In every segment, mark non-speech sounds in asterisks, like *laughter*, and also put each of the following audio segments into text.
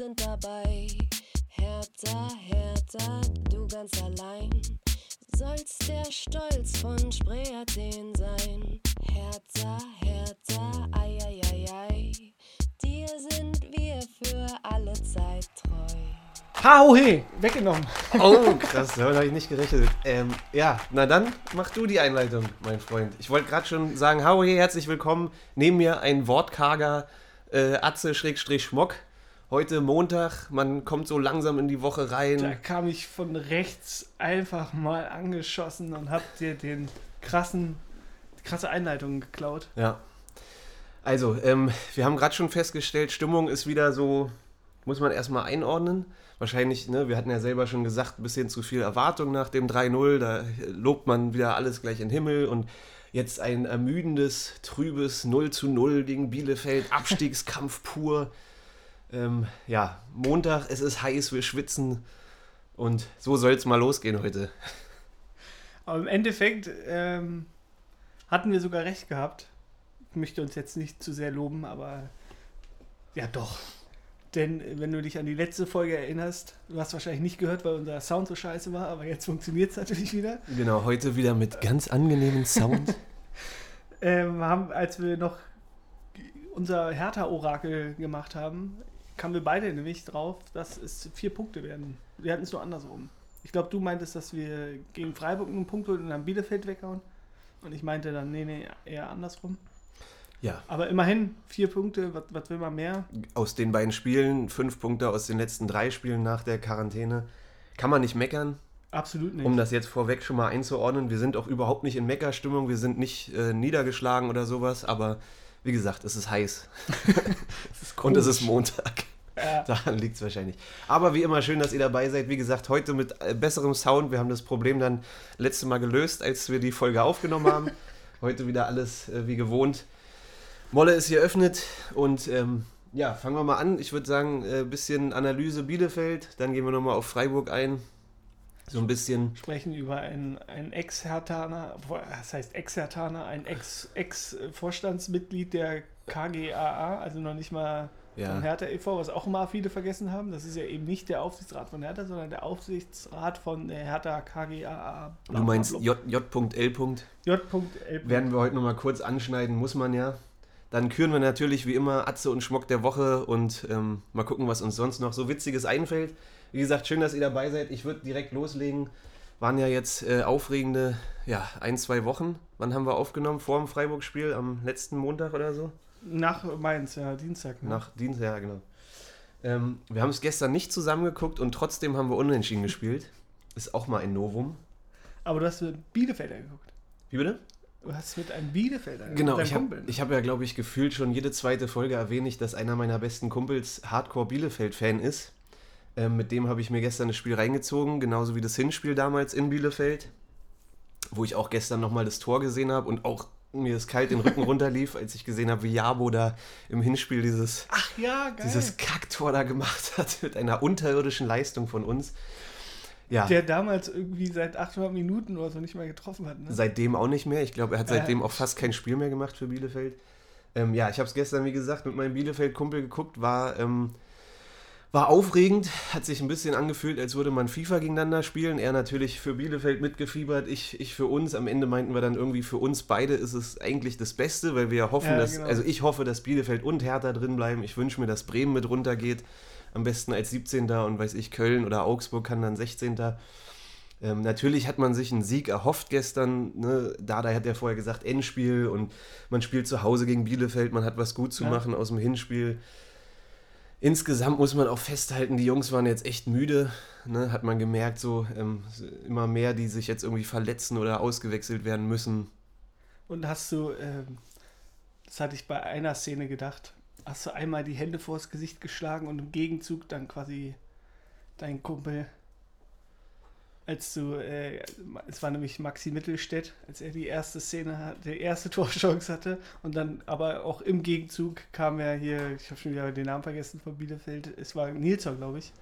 wir sind dabei. Hertha, Hertha, du ganz allein. Sollst der Stolz von Spree Athen sein. Hertha, Hertha, ei, ei, ei, ei. Dir sind wir für alle Zeit treu. Ha, oh, hey, weggenommen. Oh, krass, damit habe ich nicht gerechnet. Ähm, ja, na dann mach du die Einleitung, mein Freund. Ich wollte gerade schon sagen, hallo, hey, herzlich willkommen. Neben mir ein wortkarger äh, Atze-Schmock. Heute Montag, man kommt so langsam in die Woche Da rein. kam ich von rechts einfach mal angeschossen und hab dir den krassen, die krasse Einleitung geklaut. Ja. Also, ähm, wir haben gerade schon festgestellt, Stimmung ist wieder so, muss man erstmal einordnen. Wahrscheinlich, ne, wir hatten ja selber schon gesagt, ein bisschen zu viel Erwartung nach dem 3-0. Da lobt man wieder alles gleich in den Himmel und jetzt ein ermüdendes, trübes 0 zu 0 gegen Bielefeld, Abstiegskampf pur. Ähm, ja, Montag, es ist heiß, wir schwitzen und so soll es mal losgehen heute. Aber im Endeffekt ähm, hatten wir sogar recht gehabt. Ich möchte uns jetzt nicht zu sehr loben, aber ja doch. Denn äh, wenn du dich an die letzte Folge erinnerst, du hast wahrscheinlich nicht gehört, weil unser Sound so scheiße war, aber jetzt funktioniert es natürlich wieder. Genau, heute wieder mit ganz angenehmem Sound. *laughs* Ähm, haben, als wir noch unser Hertha-Orakel gemacht haben, kamen wir beide nämlich drauf, dass es vier Punkte werden. Wir hatten es nur andersrum. Ich glaube, du meintest, dass wir gegen Freiburg einen Punkt holen und dann Bielefeld weghauen. Und ich meinte dann, nee, nee, eher andersrum. ja, Aber immerhin, vier Punkte, was, was will man mehr? aus den beiden Spielen, fünf Punkte aus den letzten drei Spielen nach der Quarantäne. Kann man nicht meckern, Absolut nicht. um das jetzt vorweg schon mal einzuordnen. Wir sind auch überhaupt nicht in Meckerstimmung, wir sind nicht äh, niedergeschlagen oder sowas, aber wie gesagt, es ist heiß *laughs* und es ist Montag. Ja. *laughs* Daran liegt es wahrscheinlich. Aber wie immer, schön, dass ihr dabei seid. Wie gesagt, heute mit äh, besserem Sound. Wir haben das Problem dann letzte Mal gelöst, als wir die Folge aufgenommen haben. *laughs* heute wieder alles äh, wie gewohnt. Molle ist hier öffnet und ähm, ja, fangen wir mal an. Ich würde sagen, ein äh, bisschen Analyse Bielefeld. Dann gehen wir nochmal auf Freiburg ein. So ein bisschen. sprechen über einen, einen Ex-Hertaner, das heißt Ex-Hertaner, ein Ex- Ex-Vorstandsmitglied der KGAA, also noch nicht mal von Ja, Hertha e.V., was auch immer viele vergessen haben. Das ist ja eben nicht der Aufsichtsrat von Hertha, sondern der Aufsichtsrat von der Hertha KGAA. du meinst J.L. J.L. Werden wir heute nochmal kurz anschneiden, muss man ja. Dann küren wir natürlich wie immer Atze und Schmock der Woche und ähm, mal gucken, was uns sonst noch so Witziges einfällt. Wie gesagt, schön, dass ihr dabei seid. Ich würde direkt loslegen. Waren ja jetzt äh, aufregende, ja, ein, zwei Wochen. Wann haben wir aufgenommen? Vor dem Freiburg-Spiel am letzten Montag oder so? Nach Mainz, ja, Dienstag. Ne? Nach Dienstag, ja, genau. Ähm, wir haben es gestern nicht zusammengeguckt und trotzdem haben wir unentschieden gespielt. Ist auch mal ein Novum. Aber du hast mit Bielefelder geguckt. Wie bitte? Du hast mit einem Bielefelder geguckt. Genau, ich habe ich hab ja, glaube ich, gefühlt schon jede zweite Folge erwähne ich, dass einer meiner besten Kumpels Hardcore Bielefeld-Fan ist. Ähm, mit dem habe ich mir gestern das Spiel reingezogen, genauso wie das Hinspiel damals in Bielefeld, wo ich auch gestern nochmal das Tor gesehen habe und auch mir das kalt den Rücken runterlief, als ich gesehen habe, wie Jabo da im Hinspiel dieses, Ach ja, geil. dieses Kacktor da gemacht hat mit einer unterirdischen Leistung von uns. Ja, der damals irgendwie seit 800 Minuten oder so nicht mehr getroffen hat. Ne? Seitdem auch nicht mehr. Ich glaube, er hat seitdem auch fast kein Spiel mehr gemacht für Bielefeld. Ähm, ja, ich habe es gestern, wie gesagt, mit meinem Bielefeld-Kumpel geguckt. War, ähm, war aufregend. Hat sich ein bisschen angefühlt, als würde man FIFA gegeneinander spielen. Er natürlich für Bielefeld mitgefiebert, ich, ich für uns. Am Ende meinten wir dann irgendwie, für uns beide ist es eigentlich das Beste, weil wir ja hoffen, Ja, dass, genau. also ich hoffe, dass Bielefeld und Hertha drin bleiben. Ich wünsche mir, dass Bremen mit runtergeht. Am besten als 17. und weiß ich, Köln oder Augsburg kann dann 16. Ähm, natürlich hat man sich einen Sieg erhofft gestern. Ne? Dada hat ja vorher gesagt, Endspiel und man spielt zu Hause gegen Bielefeld, man hat was gut zu Ja. machen aus dem Hinspiel. Insgesamt muss man auch festhalten, die Jungs waren jetzt echt müde. Ne? Hat man gemerkt, so ähm, immer mehr, die sich jetzt irgendwie verletzen oder ausgewechselt werden müssen. Und hast du, ähm, das hatte ich bei einer Szene gedacht, hast du einmal die Hände vors Gesicht geschlagen und im Gegenzug dann quasi dein Kumpel, als du, äh, es war nämlich Maxi Mittelstädt, als er die erste Szene, hat, die erste *laughs* Torchance hatte und dann aber auch im Gegenzug kam er hier, ich habe schon wieder den Namen vergessen von Bielefeld, es war Nilsson, glaube ich.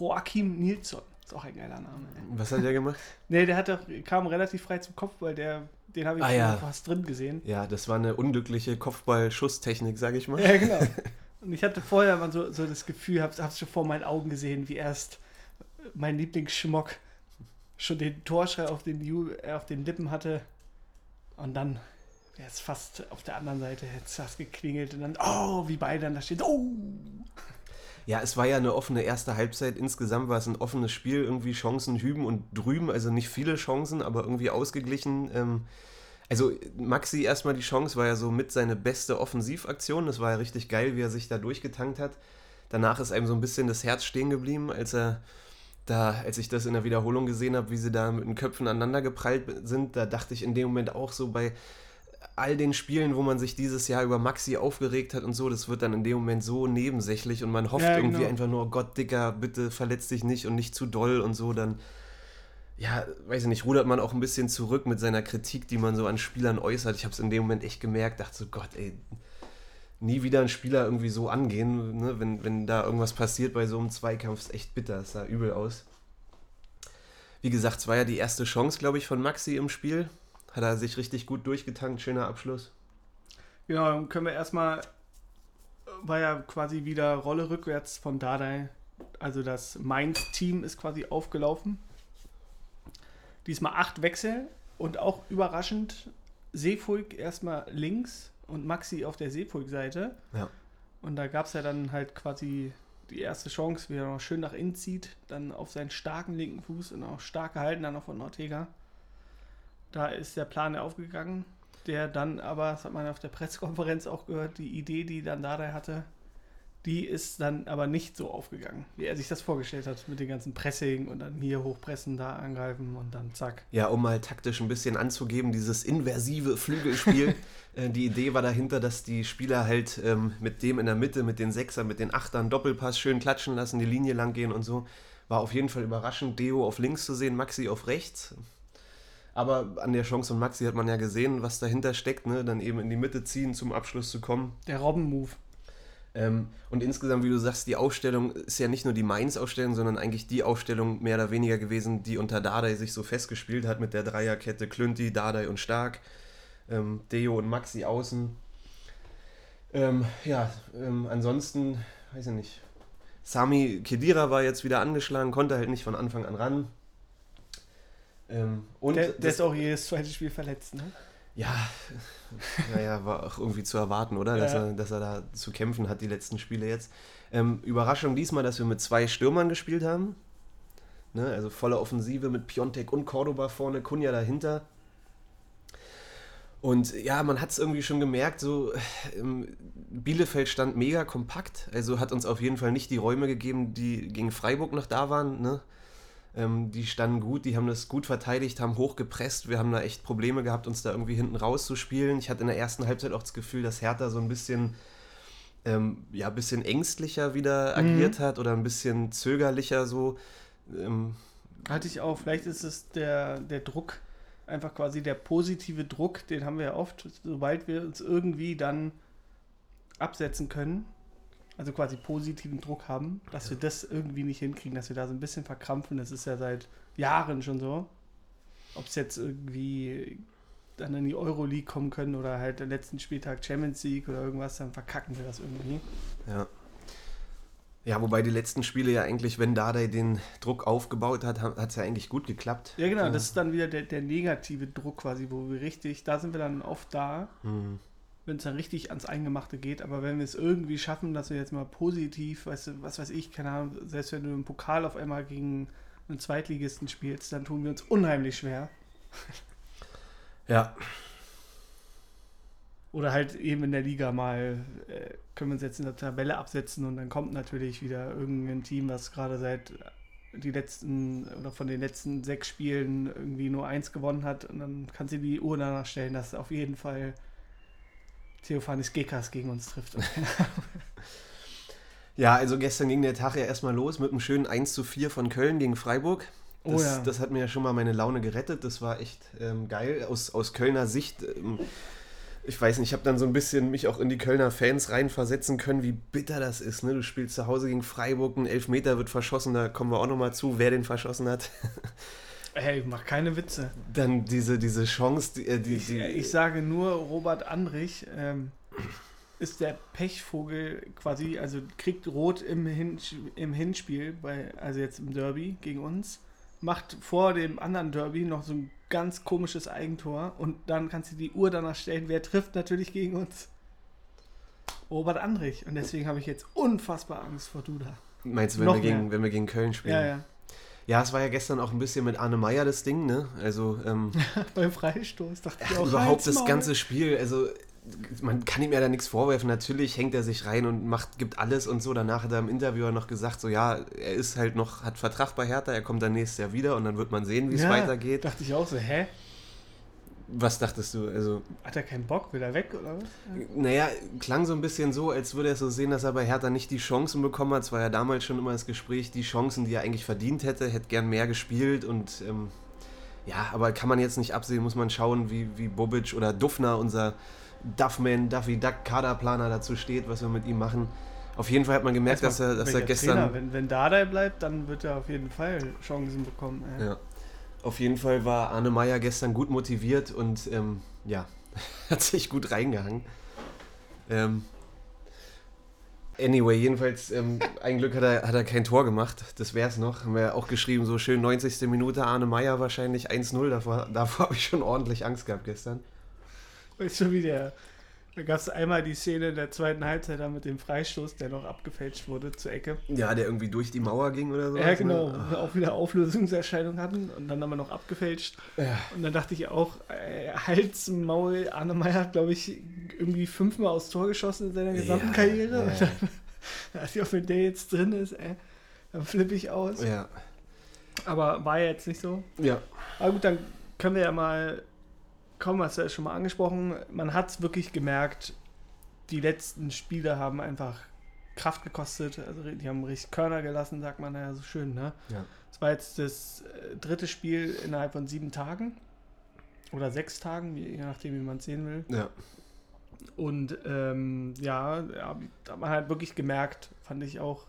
Joachim Nilsson, ist auch ein geiler Name. Ey. Was hat der gemacht? *laughs* Nee, der hat doch, kam relativ frei zum Kopf, weil der, den habe ich Ah, schon ja. fast drin gesehen. Ja, das war eine unglückliche Kopfball-Schusstechnik, sage ich mal. Ja, genau. *laughs* Und ich hatte vorher mal so, so das Gefühl, hab's, hab's schon vor meinen Augen gesehen, wie erst mein Lieblingsschmock schon den Torschrei auf den, äh, auf den Lippen hatte. Und dann wäre es fast auf der anderen Seite, hätte es fast geklingelt und dann, oh, wie beide dann da stehen, oh. Ja, es war ja eine offene erste Halbzeit. Insgesamt war es ein offenes Spiel, irgendwie Chancen hüben und drüben, also nicht viele Chancen, aber irgendwie ausgeglichen. Ähm, also Maxi erstmal die Chance war ja so mit seine beste Offensivaktion. Das war ja richtig geil, wie er sich da durchgetankt hat. Danach ist einem so ein bisschen das Herz stehen geblieben, als er da, als ich das in der Wiederholung gesehen habe, wie sie da mit den Köpfen aneinander geprallt sind, da dachte ich in dem Moment auch so bei all den Spielen, wo man sich dieses Jahr über Maxi aufgeregt hat und so, das wird dann in dem Moment so nebensächlich und man hofft Ja, irgendwie genau. einfach nur, oh Gott, Dicker, bitte verletz dich nicht und nicht zu doll und so, dann ja, weiß ich nicht, rudert man auch ein bisschen zurück mit seiner Kritik, die man so an Spielern äußert. Ich habe es in dem Moment echt gemerkt, dachte so, Gott, ey, nie wieder einen Spieler irgendwie so angehen, ne? wenn, wenn da irgendwas passiert bei so einem Zweikampf, ist echt bitter, es sah übel aus. Wie gesagt, es war ja die erste Chance, glaube ich, von Maxi im Spiel. Hat er sich richtig gut durchgetankt, schöner Abschluss. Genau, dann können wir erstmal, war ja quasi wieder Rolle rückwärts von Dardai. Also das Mainz-Team ist quasi aufgelaufen. Diesmal acht Wechsel und auch überraschend Seefuig erstmal links und Maxi auf der Seefuig-Seite. Ja. Und da gab es ja dann halt quasi die erste Chance, wie er noch schön nach innen zieht, dann auf seinen starken linken Fuß und auch stark gehalten dann noch von Ortega. Da ist der Plan aufgegangen, der dann aber, das hat man auf der Pressekonferenz auch gehört, die Idee, die dann Dardai hatte, die ist dann aber nicht so aufgegangen, wie er sich das vorgestellt hat, mit dem ganzen Pressing und dann hier hochpressen, da angreifen und dann zack. Ja, um mal taktisch ein bisschen anzugeben, dieses inversive Flügelspiel. *laughs* äh, die Idee war dahinter, dass die Spieler halt ähm, mit dem in der Mitte, mit den Sechsern, mit den Achtern Doppelpass schön klatschen lassen, die Linie lang gehen und so. War auf jeden Fall überraschend, Deo auf links zu sehen, Maxi auf rechts. Aber an der Chance von Maxi hat man ja gesehen, was dahinter steckt, ne? Dann eben in die Mitte ziehen, zum Abschluss zu kommen. Der Robben-Move. Ähm, und insgesamt, wie du sagst, die Aufstellung ist ja nicht nur die Mainz-Aufstellung, sondern eigentlich die Aufstellung mehr oder weniger gewesen, die unter Dardai sich so festgespielt hat mit der Dreierkette Klünti, Dardai und Stark, ähm, Deo und Maxi außen. Ähm, ja, ähm, ansonsten, weiß ich nicht. Sami Kedira war jetzt wieder angeschlagen, konnte halt nicht von Anfang an ran. Ähm, und Der, der das- ist auch jedes zweite Spiel verletzt, ne? Ja, *laughs* naja, war auch irgendwie zu erwarten, oder? Dass, Ja. er, dass er da zu kämpfen hat, die letzten Spiele jetzt. Ähm, Überraschung diesmal, dass wir mit zwei Stürmern gespielt haben. Ne? Also volle Offensive mit Piontek und Cordoba vorne, Kunja dahinter. Und ja, man hat es irgendwie schon gemerkt, so ähm, Bielefeld stand mega kompakt, also hat uns auf jeden Fall nicht die Räume gegeben, die gegen Freiburg noch da waren. Ne? Ähm, die standen gut, die haben das gut verteidigt, haben hoch gepresst. Wir haben da echt Probleme gehabt, uns da irgendwie hinten rauszuspielen. Ich hatte in der ersten Halbzeit auch das Gefühl, dass Hertha so ein bisschen, ähm, ja, bisschen ängstlicher wieder agiert hat oder ein bisschen zögerlicher so. Ähm, Hatte ich auch. Vielleicht ist es der, der Druck, einfach quasi der positive Druck, den haben wir ja oft, sobald wir uns irgendwie dann absetzen können, also quasi positiven Druck haben, dass wir das irgendwie nicht hinkriegen, dass wir da so ein bisschen verkrampfen. Das ist ja seit Jahren schon so. Ob es jetzt irgendwie dann in die Euroleague kommen können oder halt der letzten Spieltag Champions League oder irgendwas, dann verkacken wir das irgendwie. Ja. Ja, wobei die letzten Spiele ja eigentlich, wenn Dardai den Druck aufgebaut hat, hat es ja eigentlich gut geklappt. Ja, genau, das ist dann wieder der, der negative Druck quasi, wo wir richtig, da sind wir dann oft da, Hm. Wenn es dann richtig ans Eingemachte geht. Aber wenn wir es irgendwie schaffen, dass wir jetzt mal positiv, weißt du, was weiß ich, keine Ahnung, selbst wenn du im Pokal auf einmal gegen einen Zweitligisten spielst, dann tun wir uns unheimlich schwer. *laughs* Ja, Oder halt eben in der Liga mal äh, können wir uns jetzt in der Tabelle absetzen und dann kommt natürlich wieder irgendein Team, was gerade seit die letzten oder von den letzten sechs Spielen irgendwie nur eins gewonnen hat und dann kannst du die Uhr danach stellen, dass auf jeden Fall Theophanis Gekas gegen uns trifft. *laughs* Ja, also gestern ging der Tag ja erstmal los mit einem schönen 1 zu 4 von Köln gegen Freiburg. Oh Das, ja. das hat mir ja schon mal meine Laune gerettet. Das war echt ähm, geil. Aus, aus Kölner Sicht, ähm, ich weiß nicht, ich habe dann so ein bisschen mich auch in die Kölner Fans reinversetzen können, wie bitter das ist. Ne? Du spielst zu Hause gegen Freiburg, ein Elfmeter wird verschossen, da kommen wir auch nochmal zu, wer den verschossen hat. *laughs* Hey, mach keine Witze. Dann diese, diese Chance, die, äh, die, Ich, die ich sage nur Robert Andrich, ähm, ist der Pechvogel quasi, also kriegt Rot im, Hin im Hinspiel, bei, also jetzt im Derby gegen uns, macht vor dem anderen Derby noch so ein ganz komisches Eigentor und dann kannst du die Uhr danach stellen, wer trifft natürlich gegen uns. Robert Andrich. Und deswegen habe ich jetzt unfassbar Angst vor Duda. Meinst du, wenn, Noch wir gegen, mehr. wenn wir gegen Köln spielen? Ja, ja. Ja, es war ja gestern auch ein bisschen mit Arne Meyer das Ding, ne? Also, ähm, *laughs* Beim Freistoß dachte ich auch. überhaupt das ganze Spiel, also man kann ihm ja da nichts vorwerfen. Natürlich hängt er sich rein und macht, gibt alles und so. Danach hat er im Interview noch gesagt, so ja, er ist halt noch, hat Vertrag bei Hertha, er kommt dann nächstes Jahr wieder und dann wird man sehen, wie es Ja, weitergeht. Dachte ich auch so, hä? Was dachtest du? Also, Hat er keinen Bock? Will er weg oder was? naja, klang so ein bisschen so, als würde er so sehen, dass er bei Hertha nicht die Chancen bekommen hat. Es war ja damals schon immer das Gespräch, die Chancen, die er eigentlich verdient hätte, hätte gern mehr gespielt und ähm, ja, aber kann man jetzt nicht absehen, muss man schauen, wie, wie Bobic oder Duffner, unser Duffman, Duffy Duck Kaderplaner dazu steht, was wir mit ihm machen. Auf jeden Fall hat man gemerkt, dass er, dass er gestern. Trainer? Wenn, wenn Dardai bleibt, dann wird er auf jeden Fall Chancen bekommen. ey. Ja. Auf jeden Fall war Arne Meyer gestern gut motiviert und ähm, ja, *laughs* hat sich gut reingehangen. Ähm, anyway, jedenfalls, ähm, ein Glück hat er, hat er kein Tor gemacht. Das wäre es noch. Haben wir auch geschrieben, so schön 90. Minute Arne Meyer wahrscheinlich 1-0. Davor, *laughs* davor habe ich schon ordentlich Angst gehabt gestern. Weißt du, wie der. Da gab es einmal die Szene in der zweiten Halbzeit da mit dem Freistoß, der noch abgefälscht wurde zur Ecke. Ja, der irgendwie durch die Mauer ging oder so. Ja, genau. wir Auch wieder Auflösungserscheinungen hatten und dann haben wir noch abgefälscht. Ja. Und dann dachte ich auch, äh, Hals, Maul, Arne Meyer hat, glaube ich, irgendwie fünfmal aufs Tor geschossen in seiner gesamten Ja, Karriere. ja. Und dann *laughs* dachte ich auch, wenn der jetzt drin ist, ey, dann flippe ich aus. Ja. Aber war ja jetzt nicht so. ja. Aber gut, dann können wir ja mal, kaum hast du ja schon mal angesprochen, man hat es wirklich gemerkt, die letzten Spiele haben einfach Kraft gekostet, also die haben richtig Körner gelassen, sagt man ja so schön, ne? Ja. Es war jetzt das äh, dritte Spiel innerhalb von sieben Tagen oder sechs Tagen, je je nachdem, wie man es sehen will. Ja. Und ähm, ja, ja, da hat man halt wirklich gemerkt, fand ich auch,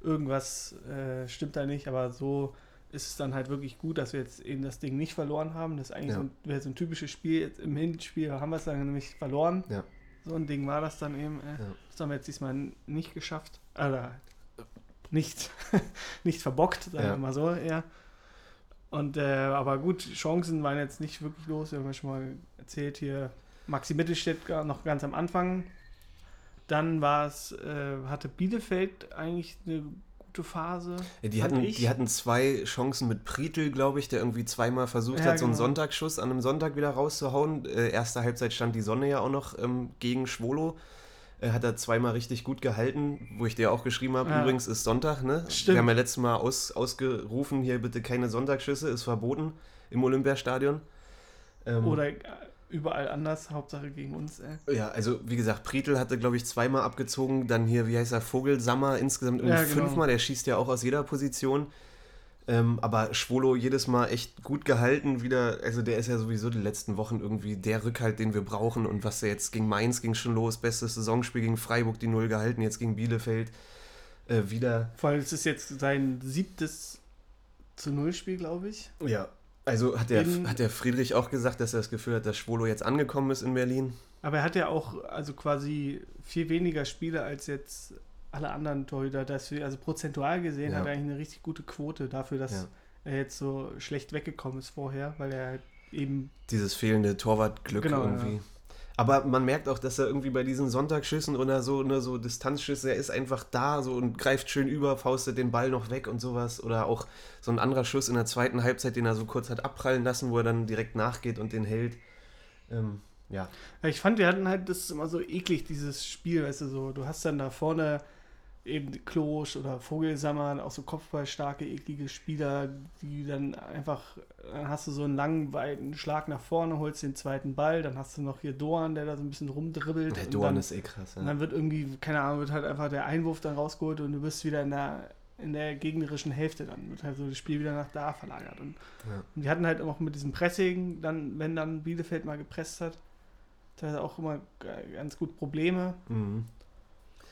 irgendwas äh, stimmt da nicht, aber so ist es dann halt wirklich gut, dass wir jetzt eben das Ding nicht verloren haben. Das ist eigentlich Ja. so, ein, wäre so ein typisches Spiel. Jetzt Im Hinspiel haben wir es dann nämlich verloren. Ja. So ein Ding war das dann eben. Äh, Ja. Das haben wir jetzt diesmal nicht geschafft. Oder nicht, *laughs* nicht verbockt, sagen wir mal so eher. Und, äh, aber gut, Chancen waren jetzt nicht wirklich los. Wir haben ja schon mal erzählt hier, Maxi Mittelstädt noch ganz am Anfang. Dann war es, äh, hatte Bielefeld eigentlich eine gute Phase. Ja, die, hatten, ich. die hatten zwei Chancen mit Prietl, glaube ich, der irgendwie zweimal versucht Ja, hat, so einen genau. Sonntagsschuss an einem Sonntag wieder rauszuhauen. Äh, erste Halbzeit stand die Sonne ja auch noch ähm, gegen Schwolo. Äh, hat er zweimal richtig gut gehalten, wo ich dir auch geschrieben habe, Ja. übrigens ist Sonntag, ne? Stimmt. Wir haben ja letztes Mal aus, ausgerufen, hier bitte keine Sonntagsschüsse, ist verboten im Olympiastadion. Ähm, Oder überall anders, Hauptsache gegen uns. Äh. ja, also wie gesagt, Prietl hatte, glaube ich, zweimal abgezogen. Dann hier, wie heißt er, Vogelsammer, insgesamt irgendwie Ja, genau. fünfmal. Der schießt ja auch aus jeder Position. Ähm, aber Schwolo jedes Mal echt gut gehalten. Wieder, also der ist ja sowieso die letzten Wochen irgendwie der Rückhalt, den wir brauchen. Und was er jetzt gegen Mainz ging schon los. Bestes Saisonspiel gegen Freiburg, die Null gehalten. Jetzt gegen Bielefeld. Äh, wieder. Vor allem, es ist jetzt sein siebtes zu Null Spiel, glaube ich. Ja. Also hat der, In- hat der Friedrich auch gesagt, dass er das Gefühl hat, dass Schwolo jetzt angekommen ist in Berlin. Aber er hat ja auch also quasi viel weniger Spiele als jetzt alle anderen Torhüter. Dass wir, also prozentual gesehen Ja. hat er eigentlich eine richtig gute Quote dafür, dass Ja. er jetzt so schlecht weggekommen ist vorher, weil er halt eben Dieses fehlende Torwartglück Genau, irgendwie. ja. Aber man merkt auch, dass er irgendwie bei diesen Sonntagsschüssen oder so, ne, so Distanzschüsse, er ist einfach da so und greift schön über, faustet den Ball noch weg und sowas. Oder auch so ein anderer Schuss in der zweiten Halbzeit, den er so kurz hat abprallen lassen, wo er dann direkt nachgeht und den hält. Ähm, ja. Ich fand, wir hatten halt, das immer so eklig, dieses Spiel, weißt du, so, du hast dann da vorne eben Klosch oder Vogelsammer, auch so kopfballstarke, eklige Spieler, die dann einfach, dann hast du so einen langen, weiten Schlag nach vorne, holst den zweiten Ball, dann hast du noch hier Doan, der da so ein bisschen rumdribbelt. Der und dann, ist eh krass. und Ja. dann wird irgendwie, keine Ahnung, wird halt einfach der Einwurf dann rausgeholt und du bist wieder in der, in der gegnerischen Hälfte, dann wird halt so das Spiel wieder nach da verlagert. Und Ja. und die hatten halt auch mit diesem Pressing, dann, wenn dann Bielefeld mal gepresst hat, er auch immer ganz gut Probleme. Mhm.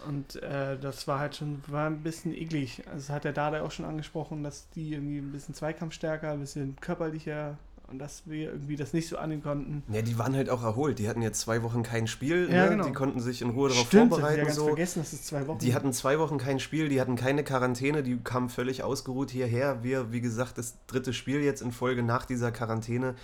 Und äh, das war halt schon, war ein bisschen eklig. Also das hat der Dada auch schon angesprochen, dass die irgendwie ein bisschen zweikampfstärker, ein bisschen körperlicher und dass wir irgendwie das nicht so annehmen konnten. Ja, die waren halt auch erholt. Die hatten jetzt zwei Wochen kein Spiel. Ja, ne? genau. Die konnten sich in Ruhe darauf Stimmt, vorbereiten. ja ganz so. vergessen, dass es zwei Wochen Die hatten zwei Wochen kein Spiel, die hatten keine Quarantäne, die kamen völlig ausgeruht hierher. Wir, wie gesagt, das dritte Spiel jetzt in Folge nach dieser Quarantäne.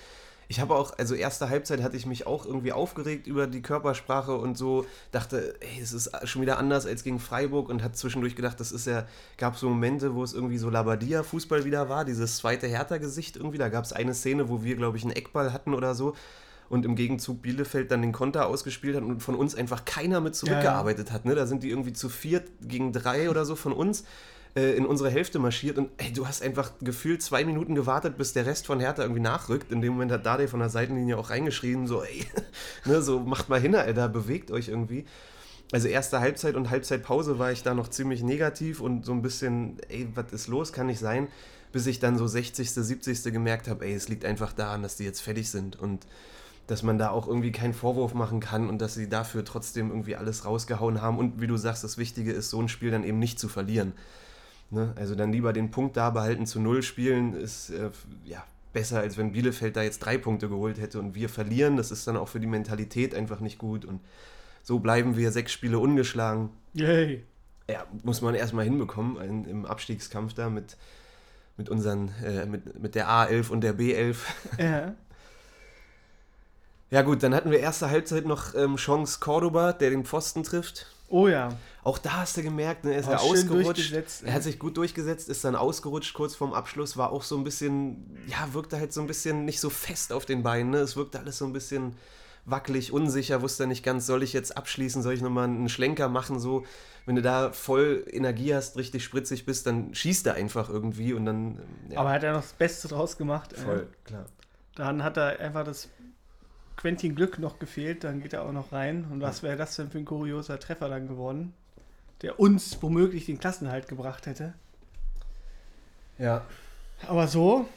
Ich habe auch, also erste Halbzeit hatte ich mich auch irgendwie aufgeregt über die Körpersprache und so, dachte, ey, es ist schon wieder anders als gegen Freiburg und hat zwischendurch gedacht, das ist ja, gab so Momente, wo es irgendwie so Labadia-Fußball wieder war, dieses zweite Hertha-Gesicht irgendwie. Da gab es eine Szene, wo wir, glaube ich, einen Eckball hatten oder so und im Gegenzug Bielefeld dann den Konter ausgespielt hat und von uns einfach keiner mit zurückgearbeitet hat. Ne? Da sind die irgendwie zu viert gegen drei oder so von uns äh, in unsere Hälfte marschiert und ey, du hast einfach gefühlt zwei Minuten gewartet, bis der Rest von Hertha irgendwie nachrückt. In dem Moment hat Dade von der Seitenlinie auch reingeschrien, so ey, *laughs* ne, so macht mal hin, Alter, bewegt euch irgendwie. Also erste Halbzeit und Halbzeitpause war ich da noch ziemlich negativ und so ein bisschen, ey, was ist los, kann nicht sein, bis ich dann so 60., 70. gemerkt habe, ey, es liegt einfach daran, dass die jetzt fertig sind und dass man da auch irgendwie keinen Vorwurf machen kann und dass sie dafür trotzdem irgendwie alles rausgehauen haben. Und wie du sagst, das Wichtige ist, so ein Spiel dann eben nicht zu verlieren. Ne? Also dann lieber den Punkt da behalten, zu null spielen, ist äh, ja besser, als wenn Bielefeld da jetzt drei Punkte geholt hätte und wir verlieren. Das ist dann auch für die Mentalität einfach nicht gut. Und so bleiben wir sechs Spiele ungeschlagen. Yay. Ja, muss man erstmal hinbekommen in, im Abstiegskampf da mit, mit unseren, äh, mit, mit der A11 und der B11. Ja. *laughs* Ja gut, dann hatten wir erste Halbzeit noch ähm, Chance Cordoba, der den Pfosten trifft. Oh ja. Auch da hast du gemerkt, ne, er ist Oh, ja ausgerutscht. Er hat sich gut durchgesetzt, ist dann ausgerutscht kurz vorm Abschluss, war auch so ein bisschen, ja, wirkte halt so ein bisschen nicht so fest auf den Beinen. Ne? Es wirkte alles so ein bisschen wackelig, unsicher, wusste nicht ganz, soll ich jetzt abschließen, soll ich nochmal einen Schlenker machen, so. Wenn du da voll Energie hast, richtig spritzig bist, dann schießt er einfach irgendwie und dann, ja, Aber hat er noch das Beste draus gemacht. ey. voll, klar. Dann hat er einfach das Quäntchen Glück noch gefehlt, dann geht er auch noch rein. Und was wäre das denn für ein kurioser Treffer dann geworden, der uns womöglich den Klassenhalt gebracht hätte. Ja, Aber so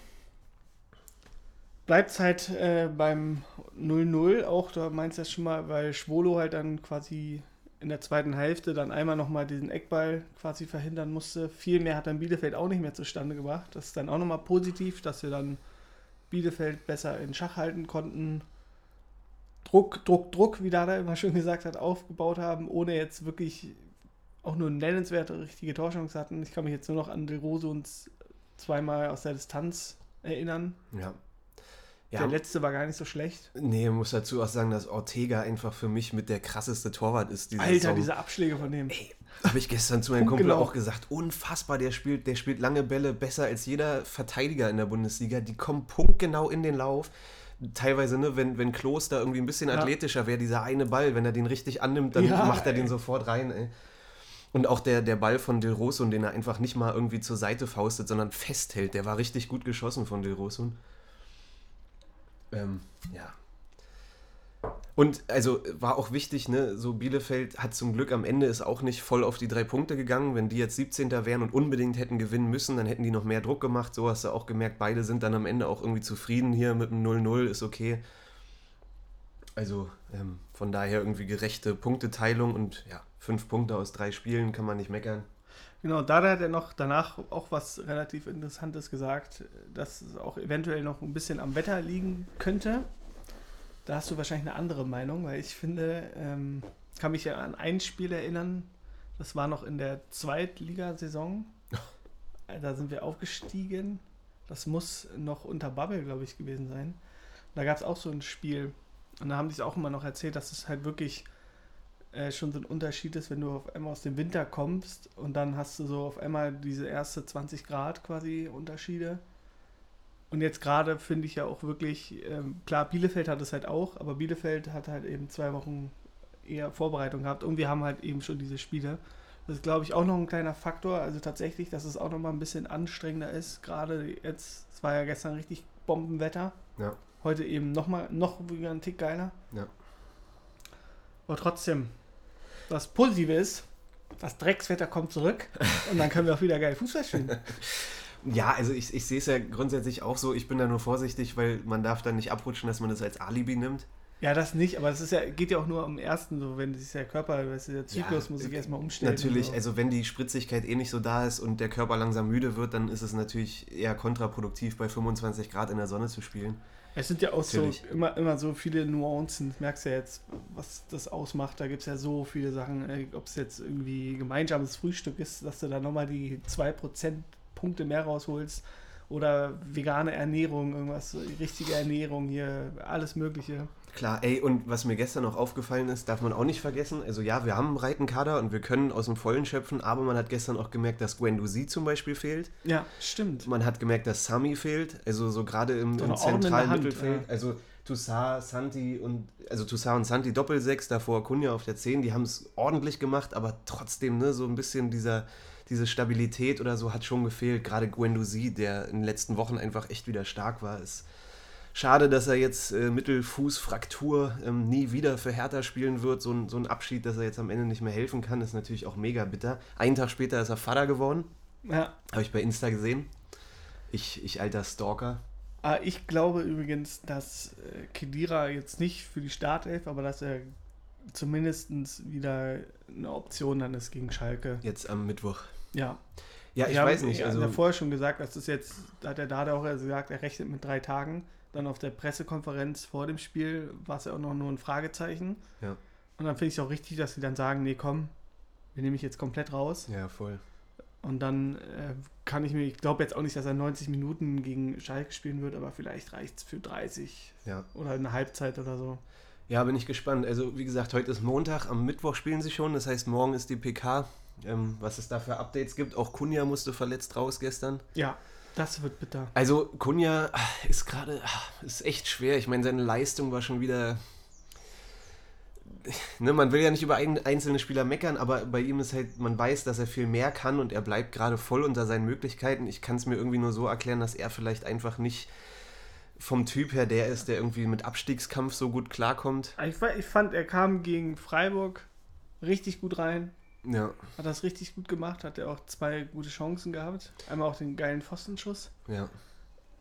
bleibt es halt äh, beim 0-0 auch, da meinst du das schon mal, weil Schwolo halt dann quasi in der zweiten Hälfte dann einmal nochmal diesen Eckball quasi verhindern musste. Viel mehr hat dann Bielefeld auch nicht mehr zustande gebracht. Das ist dann auch nochmal positiv, dass wir dann Bielefeld besser in Schach halten konnten. Druck, Druck, Druck, wie Dada immer schön gesagt hat, aufgebaut haben, ohne jetzt wirklich auch nur eine nennenswerte richtige Torchance hatten. Ich kann mich jetzt nur noch an Del Rose uns zweimal aus der Distanz erinnern. ja. Der Ja, letzte war gar nicht so schlecht. nee, muss dazu auch sagen, dass Ortega einfach für mich mit der krasseste Torwart ist. Alter, Saison. diese Abschläge von dem. Ey, habe ich gestern zu meinem Kumpel Punktgenau. auch gesagt. Unfassbar, der spielt, der spielt lange Bälle besser als jeder Verteidiger in der Bundesliga. Die kommen punktgenau in den Lauf. Teilweise, ne, wenn, wenn Klos da irgendwie ein bisschen Ja. athletischer wäre, dieser eine Ball, wenn er den richtig annimmt, dann Ja, macht er den ey. sofort rein, ey. Und auch der, der Ball von Del Rosun, den er einfach nicht mal irgendwie zur Seite faustet, sondern festhält, der war richtig gut geschossen von Del Rosun. Ähm, ja. Und also war auch wichtig, ne, so Bielefeld hat zum Glück am Ende ist auch nicht voll auf die drei Punkte gegangen. Wenn die jetzt 17. wären und unbedingt hätten gewinnen müssen, dann hätten die noch mehr Druck gemacht. So hast du auch gemerkt, beide sind dann am Ende auch irgendwie zufrieden hier mit dem 0-0, ist okay. Also ähm, von daher irgendwie gerechte Punkteteilung und ja, fünf Punkte aus drei Spielen kann man nicht meckern. Genau, da hat er noch danach auch was relativ Interessantes gesagt, dass es auch eventuell noch ein bisschen am Wetter liegen könnte. Da hast du wahrscheinlich eine andere Meinung, weil ich finde, ähm, kann mich ja an ein Spiel erinnern, das war noch in der Zweitligasaison. *laughs* Da sind wir aufgestiegen. Das muss noch unter Bubble, glaube ich, gewesen sein. Da gab es auch so ein Spiel. Und da haben die es auch immer noch erzählt, dass es halt wirklich äh, schon so ein Unterschied ist, wenn du auf einmal aus dem Winter kommst und dann hast du so auf einmal diese erste 20 Grad quasi Unterschiede. Und jetzt gerade finde ich ja auch wirklich, ähm, klar, Bielefeld hat es halt auch, aber Bielefeld hat halt eben zwei Wochen eher Vorbereitung gehabt und wir haben halt eben schon diese Spiele. Das ist, glaube ich, auch noch ein kleiner Faktor. Also tatsächlich, dass es auch noch mal ein bisschen anstrengender ist. Gerade jetzt, es war ja gestern richtig Bombenwetter. Ja. Heute eben noch mal, noch wieder ein Tick geiler. Ja. Aber trotzdem, das Positive ist, das Dreckswetter kommt zurück und dann können wir auch wieder geil Fußball spielen. *laughs* Ja, also ich, ich sehe es ja grundsätzlich auch so, ich bin da nur vorsichtig, weil man darf dann nicht abrutschen, dass man das als Alibi nimmt. Ja, das nicht, aber es ist ja, geht ja auch nur am ersten, so wenn sich der Körper, weißt du, der Zyklus Ja, muss sich äh, erstmal umstellen. Natürlich, so. also wenn die Spritzigkeit eh nicht so da ist und der Körper langsam müde wird, dann ist es natürlich eher kontraproduktiv, bei 25 Grad in der Sonne zu spielen. Es sind ja auch Natürlich. so immer, immer so viele Nuancen, das merkst du ja jetzt, was das ausmacht. Da gibt es ja so viele Sachen, äh, ob es jetzt irgendwie gemeinsames Frühstück ist, dass du da nochmal die 2% Punkte mehr rausholst oder vegane Ernährung, irgendwas, richtige Ernährung hier, alles Mögliche. Klar, ey, und was mir gestern noch aufgefallen ist, darf man auch nicht vergessen. Also ja, wir haben einen breiten Kader und wir können aus dem Vollen schöpfen, aber man hat gestern auch gemerkt, dass Guendouzi zum Beispiel fehlt. Ja, stimmt. Man hat gemerkt, dass Sami fehlt, also so gerade im, im zentralen Mittelfeld. ja. Also Toussaint, Santi und also Toussaint und Santi Doppelsechs, davor Kunja auf der 10, die haben es ordentlich gemacht, aber trotzdem, ne, so ein bisschen dieser, diese Stabilität oder so hat schon gefehlt. Gerade Guendouzi, der in den letzten Wochen einfach echt wieder stark war, ist schade, dass er jetzt äh, Mittelfußfraktur ähm, nie wieder für Hertha spielen wird. So ein, so ein Abschied, dass er jetzt am Ende nicht mehr helfen kann, ist natürlich auch mega bitter. Einen Tag später ist er Vater geworden. Ja. Habe ich bei Insta gesehen. Ich, ich alter Stalker. Ah, ich glaube übrigens, dass äh, Kedira jetzt nicht für die Startelf, aber dass er zumindest wieder eine Option dann ist gegen Schalke. Jetzt am Mittwoch. Ja. Ja, ich Wir weiß nicht. ja, Also, hat er vorher schon gesagt, dass das jetzt, da hat der Dada auch gesagt, er rechnet mit drei Tagen. Dann auf der Pressekonferenz vor dem Spiel war es ja auch noch nur ein Fragezeichen. Ja. Und dann finde ich es auch richtig, dass sie dann sagen, nee, komm, wir nehmen mich jetzt komplett raus. ja, voll. Und dann äh, kann ich mir, ich glaube jetzt auch nicht, dass er 90 Minuten gegen Schalke spielen wird, aber vielleicht reicht es für 30 Ja. oder eine Halbzeit oder so. ja, bin ich gespannt. Also, wie gesagt, heute ist Montag, am Mittwoch spielen sie schon. Das heißt, morgen ist die PK. Ähm, was es da für Updates gibt. Auch Kunja musste verletzt raus gestern. Ja, das wird bitter. Also, Kunja ah, ist gerade, ah, ist echt schwer. Ich meine, seine Leistung war schon wieder. Ne, man will ja nicht über ein, einzelne Spieler meckern, aber bei ihm ist halt, man weiß, dass er viel mehr kann und er bleibt gerade voll unter seinen Möglichkeiten. Ich kann es mir irgendwie nur so erklären, dass er vielleicht einfach nicht vom Typ her der ist, der irgendwie mit Abstiegskampf so gut klarkommt. Ich, ich fand, er kam gegen Freiburg richtig gut rein. Ja, Hat das richtig gut gemacht, hat er auch zwei gute Chancen gehabt. Einmal auch den geilen Pfostenschuss. ja.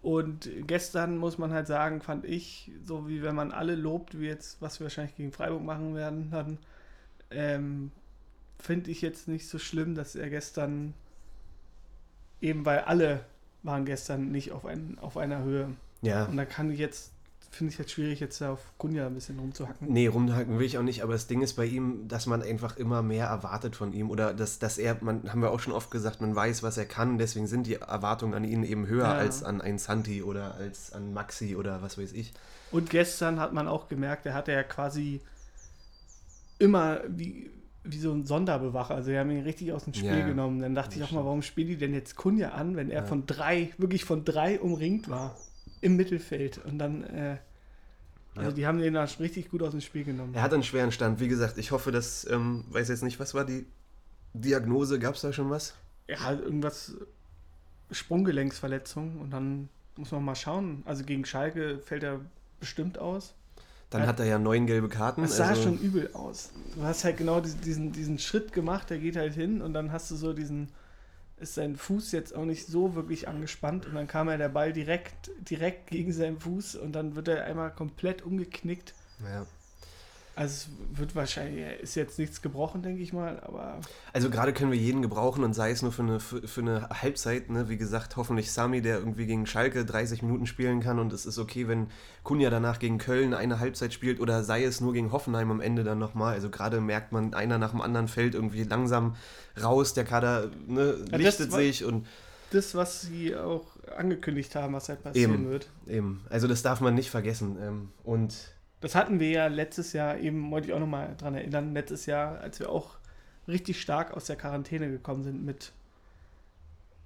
Und gestern muss man halt sagen, fand ich, so wie wenn man alle lobt, wie jetzt, was wir wahrscheinlich gegen Freiburg machen werden, dann ähm, finde ich jetzt nicht so schlimm, dass er gestern, eben weil alle waren gestern nicht auf, ein, auf einer Höhe. Ja. Und da kann ich jetzt, finde ich jetzt schwierig, jetzt auf Kunja ein bisschen rumzuhacken. Nee, rumhaken will ich auch nicht, aber das Ding ist bei ihm, dass man einfach immer mehr erwartet von ihm oder dass, dass er, man haben wir auch schon oft gesagt, man weiß, was er kann, deswegen sind die Erwartungen an ihn eben höher Ja. als an einen Santi oder als an Maxi oder was weiß ich. Und gestern hat man auch gemerkt, er hatte ja quasi immer wie, wie so ein Sonderbewacher. Also, wir haben ihn richtig aus dem Spiel Ja, genommen. Dann dachte ich auch stimmt. mal, warum spielt die denn jetzt Kunja an, wenn er Ja. von drei, wirklich von drei umringt war im Mittelfeld. Und dann, äh, also Ja. die haben den da richtig gut aus dem Spiel genommen. Er hat einen schweren Stand, wie gesagt, ich hoffe, dass, ähm, weiß jetzt nicht, was war die Diagnose, gab es da schon was? Hat irgendwas Sprunggelenksverletzung und dann muss man mal schauen. Also gegen Schalke fällt er bestimmt aus. Dann Ja. hat er ja neun gelbe Karten. Es sah also, schon übel aus. Du hast halt genau diesen, diesen Schritt gemacht, der geht halt hin und dann hast du so diesen, ist sein Fuß jetzt auch nicht so wirklich angespannt und dann kam ja der Ball direkt, direkt gegen seinen Fuß und dann wird er einmal komplett umgeknickt. Ja. Also es wird wahrscheinlich, ist jetzt nichts gebrochen, denke ich mal, aber Also gerade können wir jeden gebrauchen und sei es nur für eine, für, für eine Halbzeit. Ne? Wie gesagt, hoffentlich Sami, der irgendwie gegen Schalke 30 Minuten spielen kann und es ist okay, wenn Kunja danach gegen Köln eine Halbzeit spielt oder sei es nur gegen Hoffenheim am Ende dann nochmal. Also gerade merkt man, einer nach dem anderen fällt irgendwie langsam raus, der Kader ne, Ja, lichtet war- sich und das, was sie auch angekündigt haben, was halt passieren Eben. wird. eben, also das darf man nicht vergessen. Ähm, und Das hatten wir ja letztes Jahr, eben wollte ich auch nochmal dran erinnern, letztes Jahr, als wir auch richtig stark aus der Quarantäne gekommen sind mit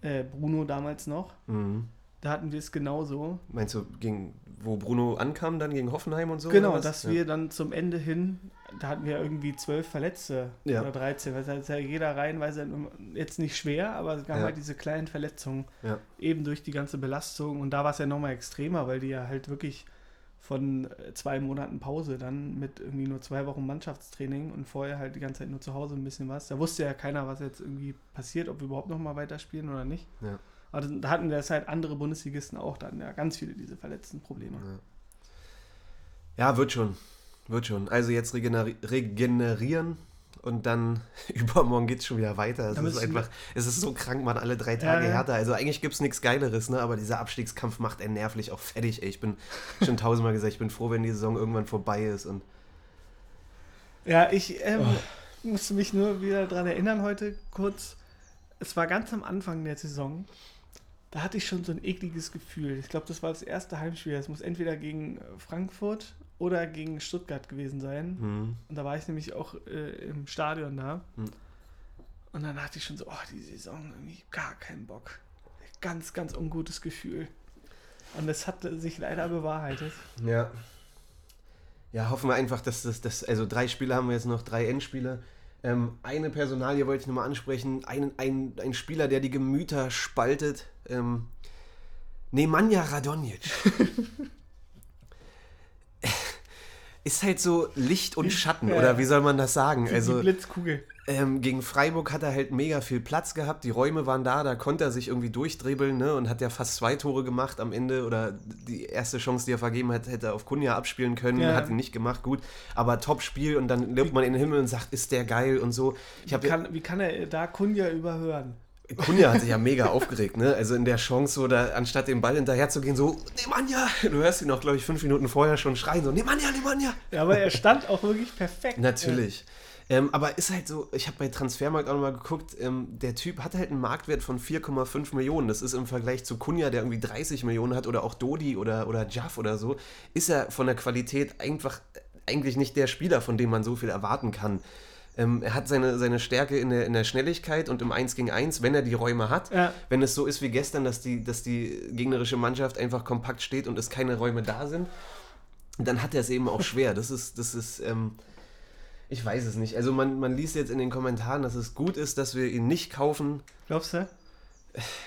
äh, Bruno damals noch. mh, Da hatten wir es genauso. meinst du, gegen, wo Bruno ankam, dann gegen Hoffenheim und so? genau, dass Ja. wir dann zum Ende hin, da hatten wir irgendwie zwölf Verletzte Ja. oder 13, weil da ist ja jeder reihenweise jetzt nicht schwer, aber es gab Ja. halt diese kleinen Verletzungen, eben durch die ganze Belastung. Und da war es ja nochmal extremer, weil die ja halt wirklich von äh, zwei Monaten Pause dann mit irgendwie nur zwei Wochen Mannschaftstraining und vorher halt die ganze Zeit nur zu Hause ein bisschen was. Da wusste ja keiner, was jetzt irgendwie passiert, ob wir überhaupt nochmal weiterspielen oder nicht. Ja. Aber da hatten das halt andere Bundesligisten auch, da hatten ja ganz viele diese verletzten Probleme. Ja. ja, wird schon. Wird schon. Also jetzt regeneri regenerieren und dann *laughs* übermorgen geht es schon wieder weiter. Es ist einfach, es ist so krank, man, alle drei Tage Ja, ja. härter. Also eigentlich gibt es nichts Geileres, ne? aber dieser Abstiegskampf macht einen nervlich auch fertig. Ey. Ich bin schon tausendmal gesagt, ich bin froh, wenn die Saison irgendwann vorbei ist. Und Ja, ich ähm, Oh. musste mich nur wieder daran erinnern heute kurz. Es war ganz am Anfang der Saison. Da hatte ich schon so ein ekliges Gefühl. Ich glaube, das war das erste Heimspiel. Es muss entweder gegen Frankfurt oder gegen Stuttgart gewesen sein. hm, Und da war ich nämlich auch äh, im Stadion da. Hm. Und dann hatte ich schon so, oh, die Saison, irgendwie gar keinen Bock. Ganz, ganz ungutes Gefühl. Und das hat sich leider bewahrheitet. ja. Ja, hoffen wir einfach, dass das, das, also drei Spiele haben wir jetzt noch, drei Endspiele. Ähm, eine Personalie wollte ich nochmal ansprechen. Ein, ein, ein Spieler, der die Gemüter spaltet. Ähm, Nemanja Radonjic. *laughs* Ist halt so Licht und Schatten, Ja, oder wie soll man das sagen? Die Also Blitzkugel. ähm, gegen Freiburg hat er halt mega viel Platz gehabt, die Räume waren da, da konnte er sich irgendwie durchdribbeln ne? und hat ja fast zwei Tore gemacht am Ende oder die erste Chance, die er vergeben hat, hätte er auf Kunja abspielen können, Ja. hat ihn nicht gemacht, gut, aber Top-Spiel und dann lobt man in den Himmel und sagt, ist der geil und so. Ich Wie kann, wie kann er da Kunja überhören? Kunja hat sich ja mega aufgeregt, ne? Also in der Chance, so da, anstatt dem Ball hinterher zu gehen, so, Nemanja! Du hörst ihn auch, glaube ich, fünf Minuten vorher schon schreien, so, Nemanja, Nemanja! Ja, aber er stand auch wirklich perfekt. Natürlich. Ähm, aber ist halt so, ich habe bei Transfermarkt auch nochmal geguckt, ähm, der Typ hat halt einen Marktwert von 4,5 Millionen. Das ist im Vergleich zu Kunja, der irgendwie 30 Millionen hat, oder auch Dodi oder, oder Jaff oder so, ist er von der Qualität einfach eigentlich nicht der Spieler, von dem man so viel erwarten kann. Ähm, er hat seine, seine Stärke in der, in der Schnelligkeit und im 1 gegen 1, wenn er die Räume hat. Ja. Wenn es so ist wie gestern, dass die, dass die gegnerische Mannschaft einfach kompakt steht und es keine Räume da sind, dann hat er es eben auch *laughs* schwer. Das ist, das ist, ähm, ich weiß es nicht. Also man, man liest jetzt in den Kommentaren, dass es gut ist, dass wir ihn nicht kaufen. Glaubst du?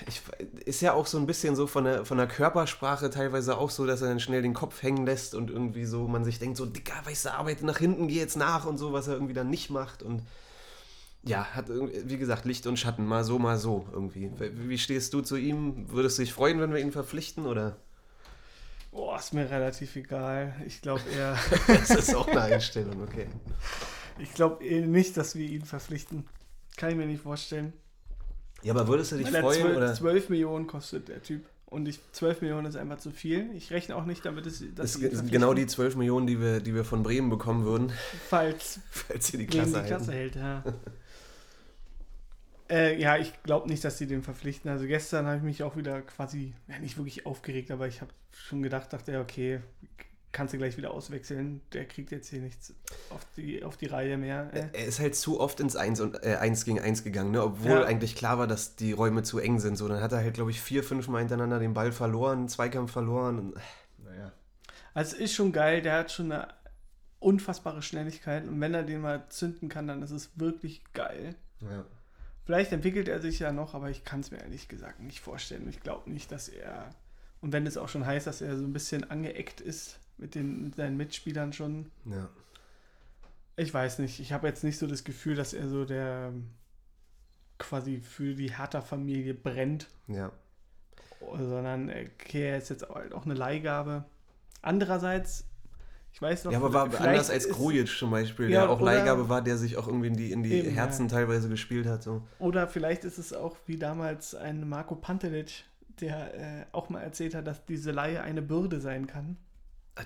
Ich, ist ja auch so ein bisschen so von der, von der Körpersprache teilweise auch so, dass er dann schnell den Kopf hängen lässt und irgendwie so, man sich denkt so, Dicker, weißt du, arbeite nach hinten, geh jetzt nach und so, was er irgendwie dann nicht macht und ja, hat irgendwie, wie gesagt, Licht und Schatten, mal so, mal so irgendwie. Wie wie stehst du zu ihm? Würdest du dich freuen, wenn wir ihn verpflichten oder? Boah, ist mir relativ egal. Ich glaube eher, *laughs* Das ist auch eine Einstellung, okay. ich glaube eh nicht, dass wir ihn verpflichten. Kann ich mir nicht vorstellen. Ja, aber würdest du dich Weil freuen 12, oder? 12 Millionen kostet der Typ. Und ich, 12 Millionen ist einfach zu viel. Ich rechne auch nicht damit, dass, Das sind genau die verpflichten, 12 Millionen, die wir, die wir von Bremen bekommen würden, falls *laughs* falls sie die Klasse, die Klasse hält. Ja, *laughs* äh, ja ich glaube nicht, dass sie den verpflichten. Also gestern habe ich mich auch wieder quasi, ja, nicht wirklich aufgeregt, aber ich habe schon gedacht, dachte, ja, okay, kannst du gleich wieder auswechseln. Der kriegt jetzt hier nichts auf die, auf die Reihe mehr. Äh. Er ist halt zu oft ins 1, und, äh, 1 gegen 1 gegangen, ne? obwohl Ja. eigentlich klar war, dass die Räume zu eng sind. So, dann hat er halt, glaube ich, vier, fünf Mal hintereinander den Ball verloren, einen Zweikampf verloren. Und, äh, naja. Also es ist schon geil, der hat schon eine unfassbare Schnelligkeit und wenn er den mal zünden kann, dann ist es wirklich geil. Ja. Vielleicht entwickelt er sich ja noch, aber ich kann es mir ehrlich gesagt nicht vorstellen. Ich glaube nicht, dass er, und wenn es auch schon heißt, dass er so ein bisschen angeeckt ist mit, den, mit seinen Mitspielern schon, ja. ich weiß nicht. Ich habe jetzt nicht so das Gefühl, dass er so der quasi für die Hertha-Familie brennt, ja. sondern okay, er ist jetzt halt auch eine Leihgabe. Andererseits, ich weiß noch, Ja, aber war anders als Grujic zum Beispiel, Ja, der auch oder- Leihgabe war, der sich auch irgendwie in die, in die Eben, Herzen ja. teilweise gespielt hat. So. Oder vielleicht ist es auch wie damals ein Marco Pantelic, der äh, auch mal erzählt hat, dass diese Laie eine Bürde sein kann.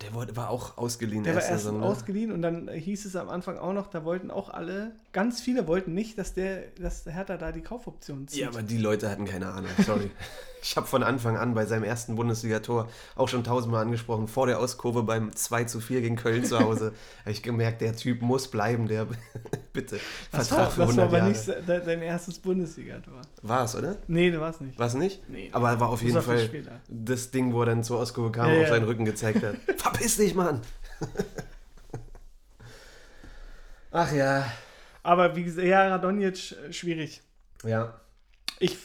Der wurde- war auch ausgeliehen Der war erste erst ne? ausgeliehen und dann hieß es am Anfang auch noch, da wollten auch alle, ganz viele wollten nicht, dass der, dass der Hertha da die Kaufoption zieht. Ja, aber die Leute hatten keine Ahnung, sorry. *laughs* ich habe von Anfang an bei seinem ersten Bundesligator auch schon tausendmal angesprochen, vor der Ostkurve beim 2 zu 4 gegen Köln zu Hause, habe ich gemerkt, der Typ muss bleiben, der *laughs* bitte, das Vertrag war, für das 100 war aber Jahre. nicht dein erstes Bundesliga-Tor. War es, oder? Nee, das war es nicht. War es nicht? Nee. Aber er war auf Das jeden war Fall das Ding, wo er dann zur Ostkurve kam Ja, und auf seinen Rücken gezeigt hat. *laughs* Verpiss dich, Mann! Ach ja. Aber wie gesagt, ja, Radonjic, äh, schwierig. Ja. Ich,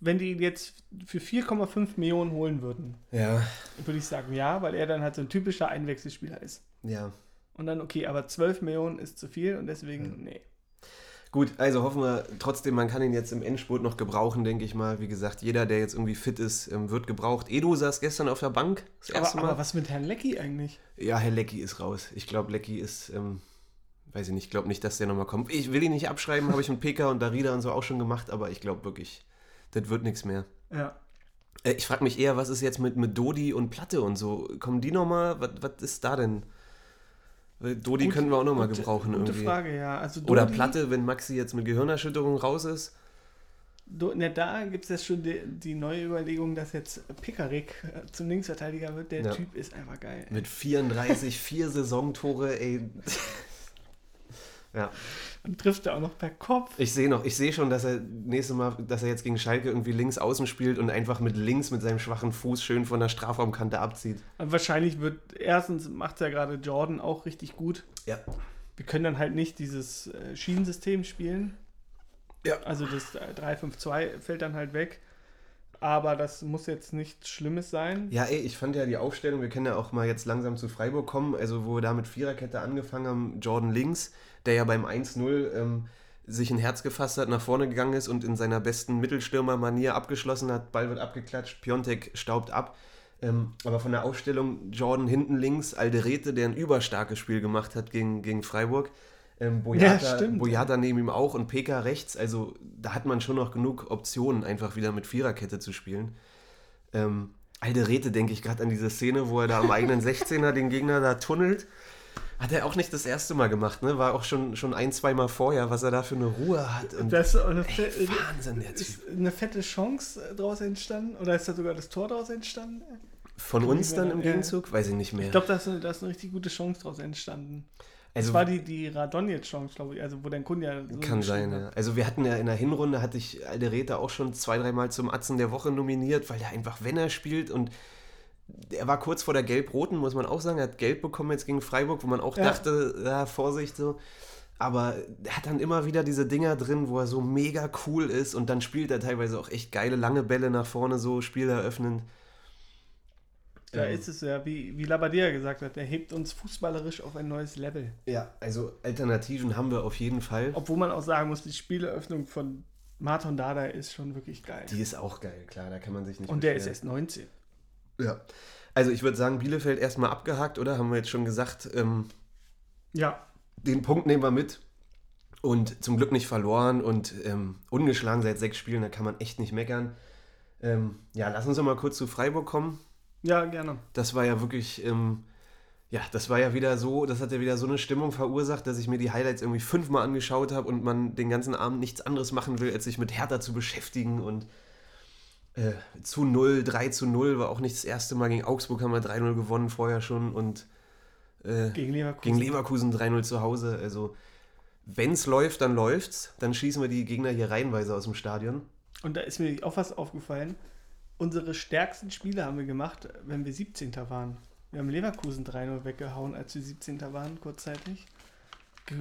wenn die ihn jetzt für 4,5 Millionen holen würden, Ja. würde ich sagen ja, weil er dann halt so ein typischer Einwechselspieler ist. Ja. Und dann, okay, aber 12 Millionen ist zu viel und deswegen, Ja. nee. Gut, also hoffen wir trotzdem, man kann ihn jetzt im Endspurt noch gebrauchen, denke ich mal. Wie gesagt, jeder, der jetzt irgendwie fit ist, ähm, wird gebraucht. Edu saß gestern auf der Bank, das erste Aber, Mal. aber was mit Herrn Leckie eigentlich? ja, Herr Leckie ist raus. Ich glaube, Leckie ist, ähm, weiß ich nicht, glaube nicht, dass der nochmal kommt. Ich will ihn nicht abschreiben, habe ich mit Peka und Darida und so auch schon gemacht, aber ich glaube wirklich, das wird nichts mehr. Ja. Äh, ich frage mich eher, was ist jetzt mit, mit Dodi und Platte und so? Kommen die nochmal? Was, was ist da denn? Dodi Gut- können wir auch nochmal gebrauchen Gute irgendwie. Frage, ja. Also Oder Dodi- Platte, wenn Maxi jetzt mit Gehirnerschütterung raus ist. Do, ne, da gibt es jetzt schon die, die neue Überlegung, dass jetzt Pickerick äh, zum Linksverteidiger wird. Der Ja. Typ ist einfach geil. Mit 34, vier Saisontore, ey. Ja, Und trifft er auch noch per Kopf. ich sehe noch, ich sehe schon, dass er nächstes Mal, dass er jetzt gegen Schalke irgendwie links außen spielt und einfach mit links mit seinem schwachen Fuß schön von der Strafraumkante abzieht. Und wahrscheinlich wird, erstens macht ja gerade Jordan auch richtig gut. Ja. Wir können dann halt nicht dieses äh, Schienensystem spielen. Ja. Also das äh, 3-5-2 fällt dann halt weg. Aber das muss jetzt nichts Schlimmes sein. Ja, ey, ich fand ja die Aufstellung, wir können ja auch mal jetzt langsam zu Freiburg kommen, also wo wir da mit Viererkette angefangen haben, Jordan links, der ja beim 1-0 ähm, sich ein Herz gefasst hat, nach vorne gegangen ist und in seiner besten Mittelstürmer-Manier abgeschlossen hat, Ball wird abgeklatscht, Piontek staubt ab. Ähm, aber von der Aufstellung Jordan hinten links, Alderete, der ein überstarkes Spiel gemacht hat gegen, gegen Freiburg. Ähm, *laughs* Boyata, stimmt. Boyata neben ihm auch und PK rechts. Also da hat man schon noch genug Optionen, einfach wieder mit Viererkette zu spielen. Ähm, Alderete denke ich gerade an diese Szene, wo er da am eigenen *laughs* 16er den Gegner da tunnelt. Hat er auch nicht das erste Mal gemacht, ne? War auch schon, schon ein, zwei Mal vorher, was er da für eine Ruhe hat. Und Das ist auch eine, ey, Wahnsinn, der Typ. ist eine fette Chance äh, daraus entstanden. Oder ist da sogar das Tor daraus entstanden? Von uns dann im Ja. Gegenzug? Weiß ich nicht mehr. Ich glaube, da da ist eine richtig gute Chance daraus entstanden. Also, das war die, die Radonjic-Chance, glaube ich. Also, wo dein Kunja so Kann sein, geschrieben ja. hat. Also wir hatten ja in der Hinrunde, hatte ich Alderete auch schon zwei, dreimal zum Atzen der Woche nominiert, weil er einfach, wenn er spielt und er war kurz vor der Gelb-Roten, muss man auch sagen, er hat Gelb bekommen jetzt gegen Freiburg, wo man auch Ja. dachte, ja, Vorsicht so. Aber er hat dann immer wieder diese Dinger drin, wo er so mega cool ist und dann spielt er teilweise auch echt geile lange Bälle nach vorne, so Spiel eröffnend. Da Ähm, ist es ja, wie, wie Labadia gesagt hat, er hebt uns fußballerisch auf ein neues Level. Ja, also Alternativen haben wir auf jeden Fall. Obwohl man auch sagen muss, die Spieleröffnung von Martin Dada ist schon wirklich geil. Die ist auch geil, klar, da kann man sich nicht Und der ist beschweren. erst 19. Ja. Also ich würde sagen, Bielefeld erstmal abgehakt, oder? Haben wir jetzt schon gesagt. Ähm, Ja, den Punkt nehmen wir mit. Und zum Glück nicht verloren und ähm, ungeschlagen seit sechs Spielen, da kann man echt nicht meckern. Ähm, ja, lass uns doch mal kurz zu Freiburg kommen. Ja, gerne. Das war ja wirklich, ähm, ja, das war ja wieder so, das hat ja wieder so eine Stimmung verursacht, dass ich mir die Highlights irgendwie fünfmal angeschaut habe und man den ganzen Abend nichts anderes machen will, als sich mit Hertha zu beschäftigen und äh, zu 0, 3 zu 0 war auch nicht das erste Mal. Gegen Augsburg haben wir 3-0 gewonnen vorher schon und äh, Gegen Leverkusen. gegen Leverkusen 3-0 zu Hause. Also, wenn es läuft, dann läuft's. Dann schießen wir die Gegner hier reihenweise aus dem Stadion. Und da ist mir auch was aufgefallen. Unsere stärksten Spiele haben wir gemacht, wenn wir 17. waren. Wir haben Leverkusen 3-0 weggehauen, als wir 17. waren, kurzzeitig.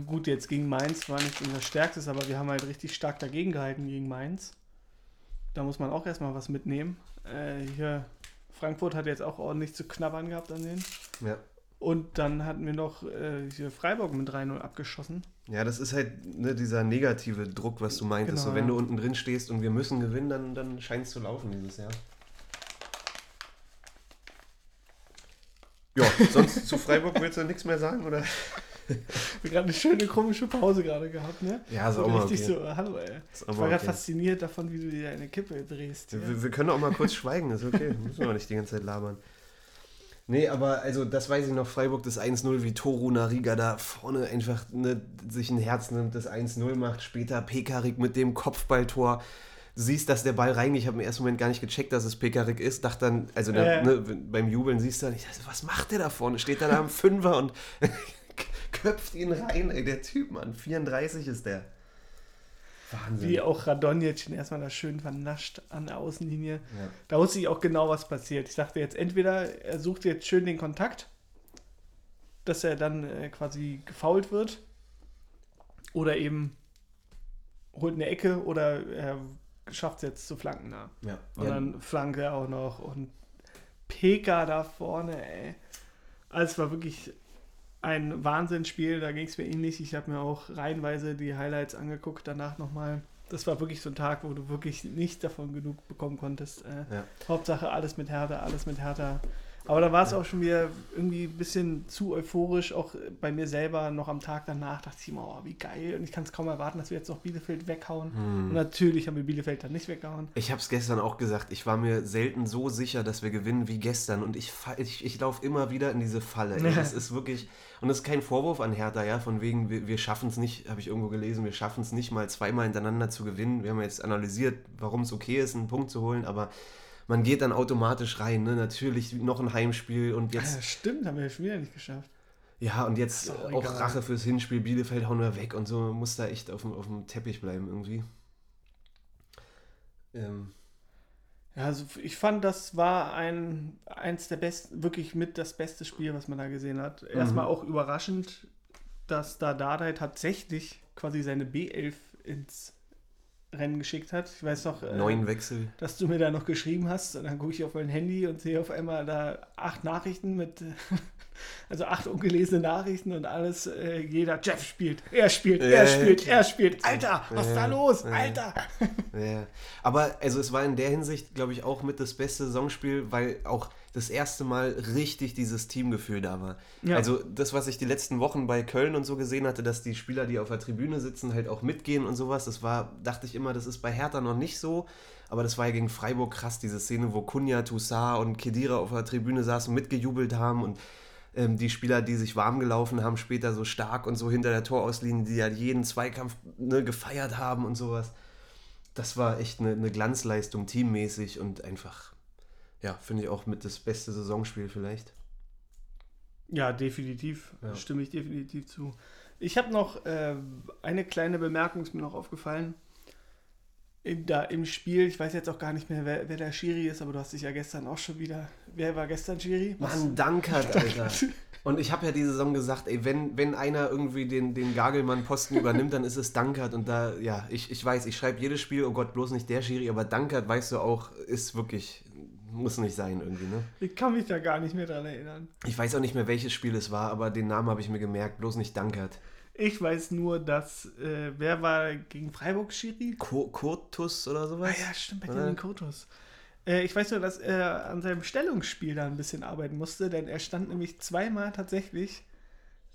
Gut, jetzt gegen Mainz war nicht unser stärkstes, aber wir haben halt richtig stark dagegen gehalten gegen Mainz. Da muss man auch erstmal was mitnehmen. Äh, hier, Frankfurt hat jetzt auch ordentlich zu knabbern gehabt an denen. Ja. Und dann hatten wir noch äh, hier Freiburg mit 3-0 abgeschossen. Ja, das ist halt ne, dieser negative Druck, was du meintest. Genau, so, wenn ja. du unten drin stehst und wir müssen gewinnen, dann, dann scheint es zu laufen dieses Jahr. Ja, *laughs* sonst zu Freiburg willst du nichts mehr sagen, oder? Wir gerade eine schöne komische Pause gerade gehabt, ne? Ja, ist So auch mal richtig okay. so, hallo ey. Auch Ich war gerade okay. fasziniert davon, wie du dir eine Kippe drehst. Ja. Wir, wir können auch mal kurz schweigen, ist okay. Müssen wir nicht die ganze Zeit labern. Nee, aber also das weiß ich noch, Freiburg das 1-0, wie Toru Nariga da vorne einfach ne, sich ein Herz nimmt, das 1-0 macht, später Pekarik mit dem Kopfballtor. Siehst, dass der Ball reingeht. Ich habe im ersten Moment gar nicht gecheckt, dass es Pekarik ist. Dachte dann, also da, ne, beim Jubeln siehst du dann, ich dachte, was macht der da vorne? Steht da da am Fünfer und *laughs* köpft ihn rein. Ey, der Typ, Mann, 34 ist der. Wahnsinn. Wie auch Radonjic ihn erstmal da schön vernascht an der Außenlinie. Ja. Da wusste ich auch genau, was passiert. Ich dachte jetzt, entweder er sucht jetzt schön den Kontakt, dass er dann äh, quasi gefault wird, oder eben holt eine Ecke oder er schafft es jetzt zu flanken nah. Ja. Und Ja, dann Flanke auch noch und PK da vorne, ey. Also es war wirklich ein Wahnsinnsspiel, da ging es mir ähnlich. Ich habe mir auch reihenweise die Highlights angeguckt, danach nochmal. Das war wirklich so ein Tag, wo du wirklich nicht davon genug bekommen konntest. Äh, Ja. Hauptsache alles mit Hertha, alles mit Hertha. Aber da war es auch schon wieder irgendwie ein bisschen zu euphorisch, auch bei mir selber noch am Tag danach dachte ich immer, oh, wie geil. Und ich kann es kaum erwarten, dass wir jetzt noch Bielefeld weghauen. Hm. Und natürlich haben wir Bielefeld dann nicht weggehauen. Ich habe es gestern auch gesagt, ich war mir selten so sicher, dass wir gewinnen wie gestern. Und ich, ich, ich laufe immer wieder in diese Falle. Ey. *laughs* Das ist wirklich, und das ist kein Vorwurf an Hertha, ja, von wegen, wir, wir schaffen es nicht, habe ich irgendwo gelesen, wir schaffen es nicht mal zweimal hintereinander zu gewinnen. Wir haben jetzt analysiert, warum es okay ist, einen Punkt zu holen, aber man geht dann automatisch rein. Ne? Natürlich noch ein Heimspiel und Ja, jetzt, stimmt, haben wir schon wieder nicht geschafft. ja, und jetzt auch egal. Rache fürs Hinspiel, Bielefeld hauen wir weg und so, man muss da echt auf dem, auf dem Teppich bleiben irgendwie. Ähm, Ja, also ich fand, das war ein eins der besten, wirklich mit das beste Spiel, was man da gesehen hat. Erstmal auch überraschend, dass da Dardai tatsächlich quasi seine B11 ins Rennen geschickt hat. Ich weiß noch, äh, neun Wechsel. dass du mir da noch geschrieben hast und dann gucke ich auf mein Handy und sehe auf einmal da acht Nachrichten mit, also acht ungelesene Nachrichten und alles, äh, jeder, Jeff spielt, er spielt, er spielt, er spielt, Alter, was ist da los. Alter. Aber also es war in der Hinsicht, glaube ich, auch mit das beste Saisonspiel, weil auch das erste Mal richtig dieses Teamgefühl da war. Ja. Also das, was ich die letzten Wochen bei Köln und so gesehen hatte, dass die Spieler, die auf der Tribüne sitzen, halt auch mitgehen und sowas, das war, dachte ich immer, das ist bei Hertha noch nicht so, aber das war ja gegen Freiburg krass, diese Szene, wo Kunja, Toussaint und Kedira auf der Tribüne saßen, mitgejubelt haben und ähm, die Spieler, die sich warm gelaufen haben, später so stark und so hinter der Torauslinie, die ja jeden Zweikampf ne, gefeiert haben und sowas das war echt eine, eine Glanzleistung teammäßig und einfach, ja, finde ich auch mit das beste Saisonspiel vielleicht. Ja, definitiv. Ja. Stimme ich definitiv zu. Ich habe noch äh, eine kleine Bemerkung, ist mir noch aufgefallen. In, da im Spiel, ich weiß jetzt auch gar nicht mehr, wer, wer der Schiri ist, aber du hast dich ja gestern auch schon wieder. Wer war gestern Schiri? Mann, Dankert, Alter. Und ich habe ja die Saison gesagt, ey, wenn, wenn einer irgendwie den, den Gagelmann-Posten übernimmt, dann ist es Dankert. Und da, ja, ich, ich weiß, ich schreibe jedes Spiel, oh Gott, bloß nicht der Schiri, aber Dankert, weißt du auch, ist wirklich, muss nicht sein irgendwie, ne? Ich kann mich da gar nicht mehr dran erinnern. Ich weiß auch nicht mehr, welches Spiel es war, aber den Namen habe ich mir gemerkt, bloß nicht Dankert. Ich weiß nur, dass, äh, wer war gegen Freiburg Schiri? Kur Kurtus oder Ah sowas? ja, stimmt? Benjamin Kotos. Äh, ich weiß nur, dass er an seinem Stellungsspiel da ein bisschen arbeiten musste, denn er stand nämlich zweimal tatsächlich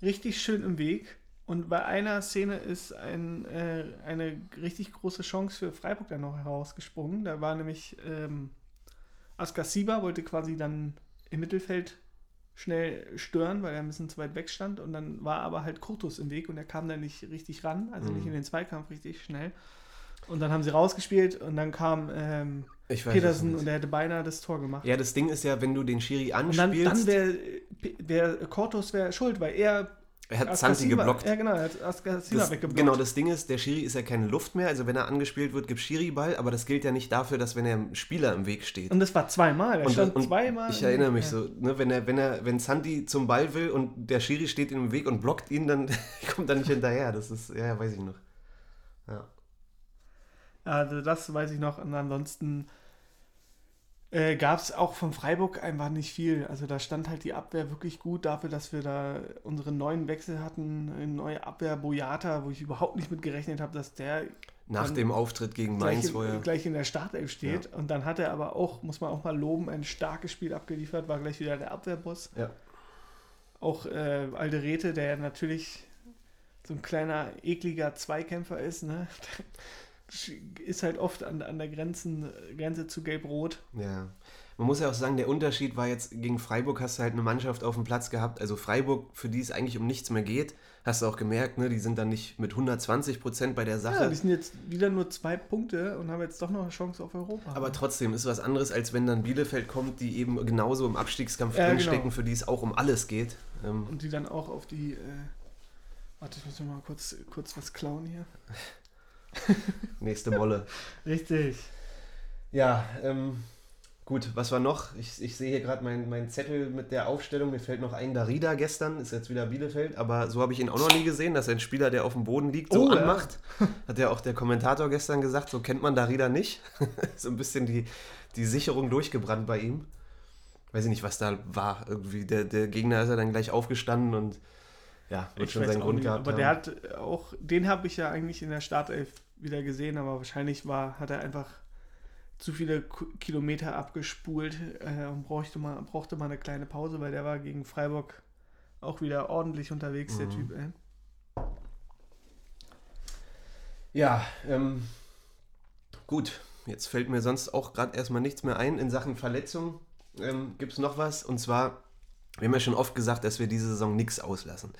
richtig schön im Weg. Und bei einer Szene ist ein, äh, eine richtig große Chance für Freiburg dann noch herausgesprungen. Da war nämlich ähm, Askar Siba wollte quasi dann im Mittelfeld schnell stören, weil er ein bisschen zu weit weg stand. Und dann war aber halt Kurtus im Weg und er kam dann nicht richtig ran, also nicht in den Zweikampf richtig schnell. Und dann haben sie rausgespielt und dann kam ähm, Petersen und er hätte beinahe das Tor gemacht. Ja, das Ding ist ja, wenn du den Schiri und dann, anspielst, dann wäre wär, Kortos wär schuld, weil er er hat Siba- geblockt. Ja, genau, er hat Askar Siba Das, weggeblockt. genau, das Ding ist, der Schiri ist ja keine Luft mehr, also wenn er angespielt wird, gibt Schiri-Ball, aber das gilt ja nicht dafür, dass wenn er dem Spieler im Weg steht. und das war zweimal. Er Und- stand und zweimal. Ich im erinnere mich ja. so, ne, wenn er, wenn er, wenn Santi zum Ball will und der Schiri steht ihm im Weg und blockt ihn, dann *laughs* kommt er nicht hinterher. Das ist, ja, weiß ich noch. Ja. Also das weiß ich noch. Und ansonsten äh, gab es auch von Freiburg einfach nicht viel. Also da stand halt die Abwehr wirklich gut dafür, dass wir da unsere neuen Wechsel hatten. Eine neue Abwehr, Boyata, wo ich überhaupt nicht mit gerechnet habe, dass der Nach dem Auftritt gegen Mainz, wo in, er. gleich in der Startelf steht. Und dann hat er aber auch, muss man auch mal loben, ein starkes Spiel abgeliefert, war gleich wieder der Abwehrboss. Ja. Auch äh, Alderete, der ja natürlich so ein kleiner, ekliger Zweikämpfer ist, ne? Ist halt oft an, an der Grenzen, Grenze zu Gelb-Rot. Ja. Man muss ja auch sagen, der Unterschied war jetzt, gegen Freiburg hast du halt eine Mannschaft auf dem Platz gehabt. Also Freiburg, für die es eigentlich um nichts mehr geht, hast du auch gemerkt, ne? Die sind dann nicht mit 120 Prozent bei der Sache. Ja, die sind jetzt wieder nur zwei Punkte und haben jetzt doch noch eine Chance auf Europa. Aber trotzdem ist was anderes, als wenn dann Bielefeld kommt, die eben genauso im Abstiegskampf Ja, drinstecken, genau. für die es auch um alles geht. Ähm, und die dann auch auf die. Äh, warte, ich muss noch mal kurz, kurz was klauen hier. *laughs* nächste Molle. Richtig. Ja, ähm, gut, was war noch? Ich, ich sehe hier gerade meinen mein Zettel mit der Aufstellung. Mir fällt noch ein Darida gestern, ist jetzt wieder Bielefeld, aber so habe ich ihn auch noch nie gesehen, dass ein Spieler, der auf dem Boden liegt, so Oh, ja. anmacht. *laughs* Hat ja auch der Kommentator gestern gesagt, so kennt man Darida nicht. *laughs* so ein bisschen die, die Sicherung durchgebrannt bei ihm. Weiß ich nicht, was da war. Irgendwie der, der Gegner ist ja dann gleich aufgestanden und ja, wird Ich schon seinen Grund nicht, gehabt aber haben. der hat auch, den habe ich ja eigentlich in der Startelf wieder gesehen, aber wahrscheinlich war, hat er einfach zu viele Kilometer abgespult äh, und brauchte mal, brauchte mal eine kleine Pause, weil der war gegen Freiburg auch wieder ordentlich unterwegs, der Mhm. Typ. Ey. Ja, ähm, gut. Jetzt fällt mir sonst auch gerade erstmal nichts mehr ein. In Sachen Verletzung ähm, gibt es noch was. Und zwar, wir haben ja schon oft gesagt, dass wir diese Saison nichts auslassen.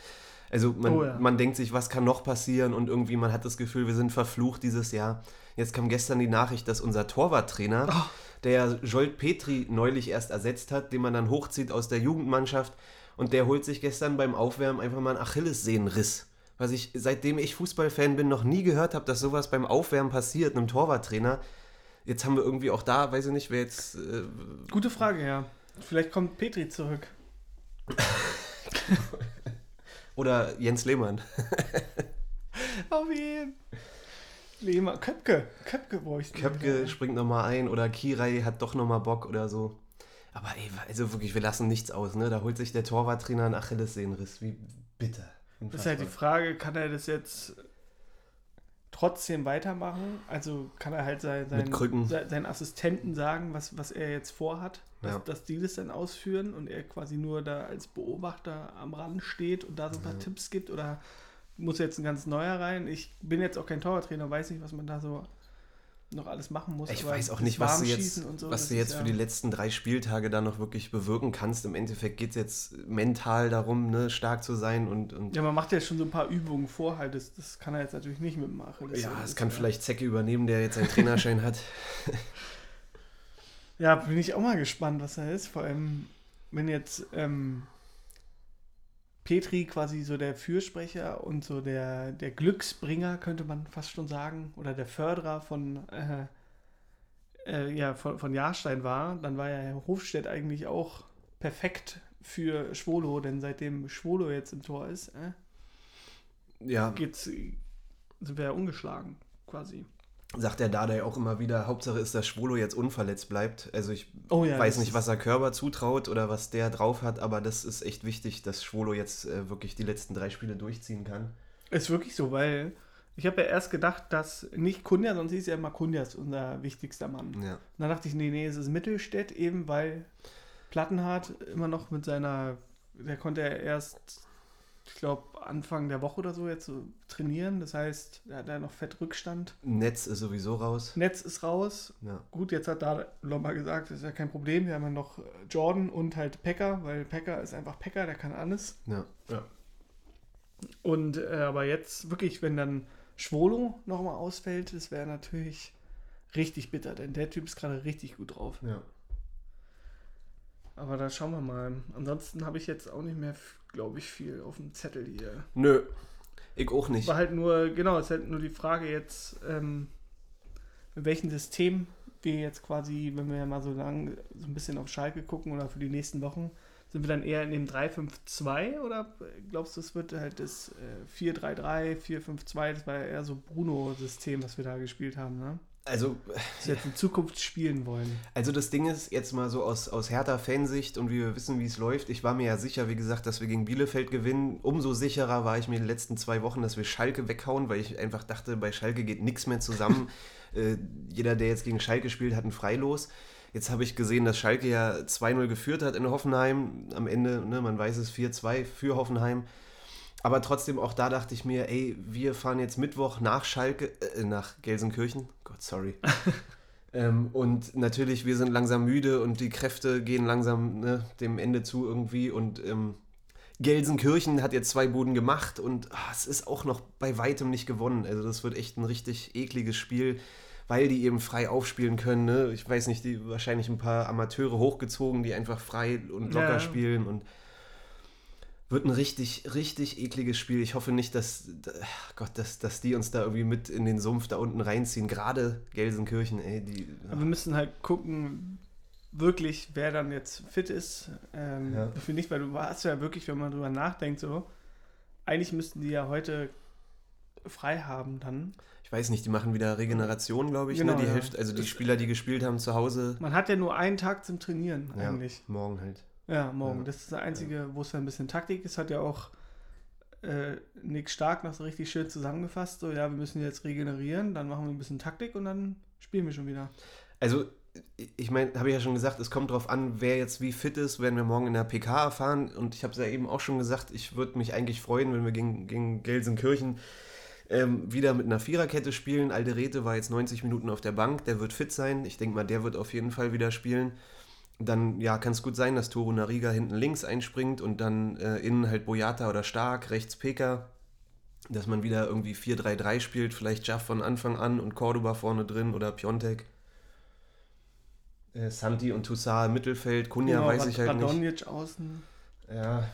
Also man, Oh ja. man denkt sich, was kann noch passieren? Und irgendwie man hat das Gefühl, wir sind verflucht dieses Jahr. Jetzt kam gestern die Nachricht, dass unser Torwarttrainer, Oh. der Jolt Petri neulich erst ersetzt hat, den man dann hochzieht aus der Jugendmannschaft, und der holt sich gestern beim Aufwärmen einfach mal einen Achillessehnenriss. Was ich, seitdem ich Fußballfan bin, noch nie gehört habe, dass sowas beim Aufwärmen passiert, einem Torwarttrainer. Jetzt haben wir irgendwie auch da, weiß ich nicht, wer jetzt. Äh, Gute Frage, ja. Vielleicht kommt Petri zurück. *laughs* oder Jens Lehmann. *laughs* Auf jeden Lehmann. Köpke. Köpke bräuchte Köpke springt nochmal ein oder Kirai hat doch nochmal Bock oder so. Aber ey, also wirklich, wir lassen nichts aus, ne? Da holt sich der Torwarttrainer einen Achillessehnenriss. Wie bitter. Das ist halt die Frage, kann er das jetzt trotzdem weitermachen? Also kann er halt sein, sein, seinen Assistenten sagen, was, was er jetzt vorhat, dass, Ja. dass die das dann ausführen und er quasi nur da als Beobachter am Rand steht und da so ein paar Ja. Tipps gibt oder muss jetzt ein ganz neuer rein? Ich bin jetzt auch kein Torwarttrainer, weiß nicht, was man da so noch alles machen muss. Ich weiß auch nicht, was du jetzt, so, was du ist jetzt ja- für die letzten drei Spieltage da noch wirklich bewirken kannst. Im Endeffekt geht es jetzt mental darum, ne, stark zu sein und, und Ja, man macht ja schon so ein paar Übungen vor, halt. Das, das kann er jetzt natürlich nicht mit dem Achilles. ja, es kann vielleicht Zecke übernehmen, der jetzt einen Trainerschein hat. *laughs* Ja, bin ich auch mal gespannt, was er ist. Vor allem, wenn jetzt ähm, Petri quasi so der Fürsprecher und so der, der Glücksbringer, könnte man fast schon sagen, oder der Förderer von, äh, äh, ja, von, von Jahrstein war, dann war ja Herr Hofstedt eigentlich auch perfekt für Schwolo, denn seitdem Schwolo jetzt im Tor ist, äh, Ja, geht's, sind wir ja ungeschlagen, quasi. Sagt der Dardai auch immer wieder, Hauptsache ist, dass Schwolo jetzt unverletzt bleibt. Also ich Oh ja, weiß nicht, ist- was er Körber zutraut oder was der drauf hat, aber das ist echt wichtig, dass Schwolo jetzt äh, wirklich die letzten drei Spiele durchziehen kann. Ist wirklich so, weil ich habe ja erst gedacht, dass nicht Kunja, sonst hieß ja immer Kunja ist unser wichtigster Mann. Und Ja. dann dachte ich, nee, nee, es ist Mittelstädt, eben weil Plattenhardt immer noch mit seiner, der konnte ja erst, ich glaube, Anfang der Woche oder so jetzt so trainieren. Das heißt, er hat ja noch fett Rückstand. Netz ist sowieso raus. Netz ist raus. Ja. Gut, jetzt hat da Lomba gesagt, das ist ja kein Problem. Wir haben ja noch Jordan und halt Pecker, weil Pecker ist einfach Pecker, der kann alles. Ja. ja. Und äh, aber jetzt wirklich, wenn dann Schwolo nochmal ausfällt, das wäre natürlich richtig bitter, denn der Typ ist gerade richtig gut drauf. ja. Aber da schauen wir mal. Ansonsten habe ich jetzt auch nicht mehr, glaube ich, viel auf dem Zettel hier. Nö, ich auch nicht. War halt nur, genau, es ist halt nur die Frage jetzt, ähm, mit welchem System wir jetzt quasi, wenn wir ja mal so lang so ein bisschen auf Schalke gucken oder für die nächsten Wochen, sind wir dann eher in dem 3-5-2 oder glaubst du, es wird halt das äh, 4-3-3, 4-5-2, das war ja eher so Bruno-System, was wir da gespielt haben, ne? Also, Das wir jetzt in Zukunft spielen wollen. also das Ding ist jetzt mal so aus, aus härter Fansicht und wie wir wissen, wie es läuft. Ich war mir ja sicher, wie gesagt, dass wir gegen Bielefeld gewinnen. Umso sicherer war ich mir in den letzten zwei Wochen, dass wir Schalke weghauen, weil ich einfach dachte, bei Schalke geht nichts mehr zusammen. *laughs* äh, jeder, der jetzt gegen Schalke spielt, hat ein Freilos. Jetzt habe ich gesehen, dass Schalke ja 2-0 geführt hat in Hoffenheim. Am Ende, ne, man weiß es, 4-2 für Hoffenheim. Aber trotzdem, auch da dachte ich mir, ey, wir fahren jetzt Mittwoch nach Schalke, äh, nach Gelsenkirchen. Gott, sorry. *laughs* ähm, und natürlich, wir sind langsam müde und die Kräfte gehen langsam ne, dem Ende zu irgendwie. Und ähm, Gelsenkirchen hat jetzt zwei Buden gemacht und ah, es ist auch noch bei weitem nicht gewonnen. Also das wird echt ein richtig ekliges Spiel, weil die eben frei aufspielen können. Ne? Ich weiß nicht, die wahrscheinlich ein paar Amateure hochgezogen, die einfach frei und locker ja. spielen und wird ein richtig, richtig ekliges Spiel. Ich hoffe nicht, dass, Gott, dass, dass die uns da irgendwie mit in den Sumpf da unten reinziehen. Gerade Gelsenkirchen, ey, die. Wir müssen halt gucken, wirklich, wer dann jetzt fit ist. Ähm, Ja. Dafür nicht, weil du warst ja wirklich, wenn man drüber nachdenkt, so, eigentlich müssten die ja heute frei haben dann. Ich weiß nicht, die machen wieder Regeneration, glaube ich. Genau, ne? Die ja. Hälfte, also die Spieler, die gespielt haben zu Hause. Man hat ja nur einen Tag zum Trainieren Ja, eigentlich. morgen halt. Ja, morgen. Ja. Das ist der einzige, wo es ein bisschen Taktik ist. Hat ja auch äh, Nick Stark noch so richtig schön zusammengefasst. So, ja, wir müssen jetzt regenerieren, dann machen wir ein bisschen Taktik und dann spielen wir schon wieder. Also, ich meine, habe ich ja schon gesagt, es kommt darauf an, wer jetzt wie fit ist, werden wir morgen in der PK erfahren. Und ich habe es ja eben auch schon gesagt, ich würde mich eigentlich freuen, wenn wir gegen, gegen Gelsenkirchen ähm, wieder mit einer Viererkette spielen. Alderete war jetzt 90 Minuten auf der Bank, der wird fit sein. Ich denke mal, der wird auf jeden Fall wieder spielen. Dann ja, kann es gut sein, dass Toru Nariga hinten links einspringt und dann äh, innen halt Boyata oder Stark, rechts Peka. Dass man wieder irgendwie 4-3-3 spielt, vielleicht Jaff von Anfang an und Cordoba vorne drin oder Piontek. Äh, Santi und Toussaint im Mittelfeld, Kunja Genau, weiß ich halt nicht. Radonjic außen. Ja.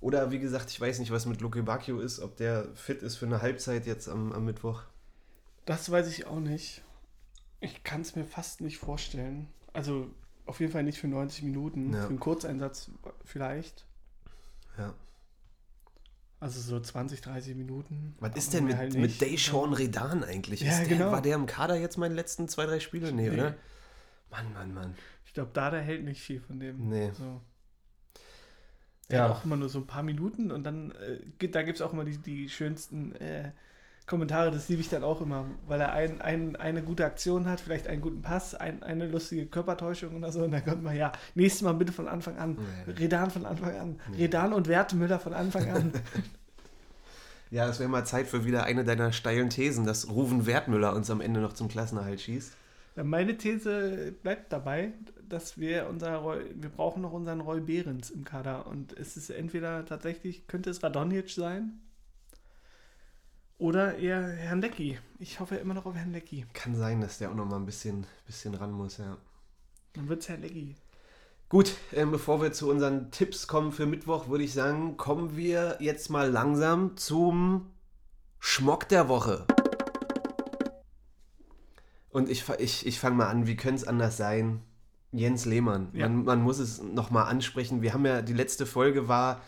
Oder wie gesagt, ich weiß nicht, was mit Luke Bacchio ist, ob der fit ist für eine Halbzeit jetzt am, am Mittwoch. Das weiß ich auch nicht. Ich kann es mir fast nicht vorstellen. Also auf jeden Fall nicht für 90 Minuten. Ja. Für einen Kurzeinsatz vielleicht. Ja. Also so 20, 30 Minuten. Was ist denn mit, halt mit. Deshaun Redan eigentlich? Ja, ist der, genau. War der im Kader jetzt meine letzten zwei, drei Spiele? Nee, Nee. oder? Mann, Mann, Mann. Ich glaube, da der hält nicht viel von dem. Nee. So. Der hat auch immer nur so ein paar Minuten und dann, äh, gibt- da gibt es auch immer die, die schönsten äh, Kommentare, das liebe ich dann auch immer, weil er ein, ein, eine gute Aktion hat, vielleicht einen guten Pass, ein, eine lustige Körpertäuschung oder so und dann kommt man, ja, nächstes Mal bitte von Anfang an, Nee. Redan von Anfang an, Redan und Wertemüller von Anfang an. *laughs* Ja, es wäre mal Zeit für wieder eine deiner steilen Thesen, dass Ruven Wertmüller uns am Ende noch zum Klassenerhalt schießt. Ja, Meine These bleibt dabei, dass wir unser Roy, wir brauchen noch unseren Roy Behrens im Kader und es ist entweder tatsächlich, könnte es Radonjic sein oder eher Herrn Lecki. Ich hoffe immer noch auf Herrn Lecki. Kann sein, dass der auch noch mal ein bisschen, bisschen ran muss, ja. Dann wird es Herr Lecki. Gut, ähm, bevor wir zu unseren Tipps kommen für Mittwoch, würde ich sagen, kommen wir jetzt mal langsam zum Schmock der Woche. Und ich, ich, ich fange mal an, wie könnte es anders sein? Jens Lehmann. Ja. Man, man muss es nochmal ansprechen. Wir haben ja, die letzte Folge war,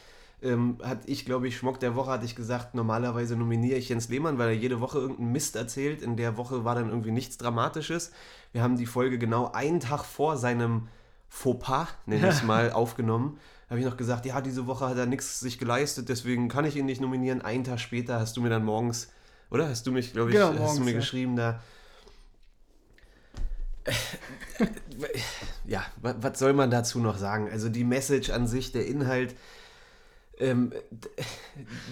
ähm, hat ich, glaube ich, Schmock der Woche, hatte ich gesagt, normalerweise nominiere ich Jens Lehmann, weil er jede Woche irgendeinen Mist erzählt. In der Woche war dann irgendwie nichts Dramatisches. Wir haben die Folge genau einen Tag vor seinem Fauxpas, nenne ich es *laughs* mal, aufgenommen. Da habe ich noch gesagt, ja, diese Woche hat er nichts sich geleistet, deswegen kann ich ihn nicht nominieren. Einen Tag später hast du mir dann morgens, oder? Hast du mich, glaube ich, Genau, hast du morgens, mir ja. geschrieben, da. *laughs* Ja, wa- was soll man dazu noch sagen? Also die Message an sich, der Inhalt, ähm,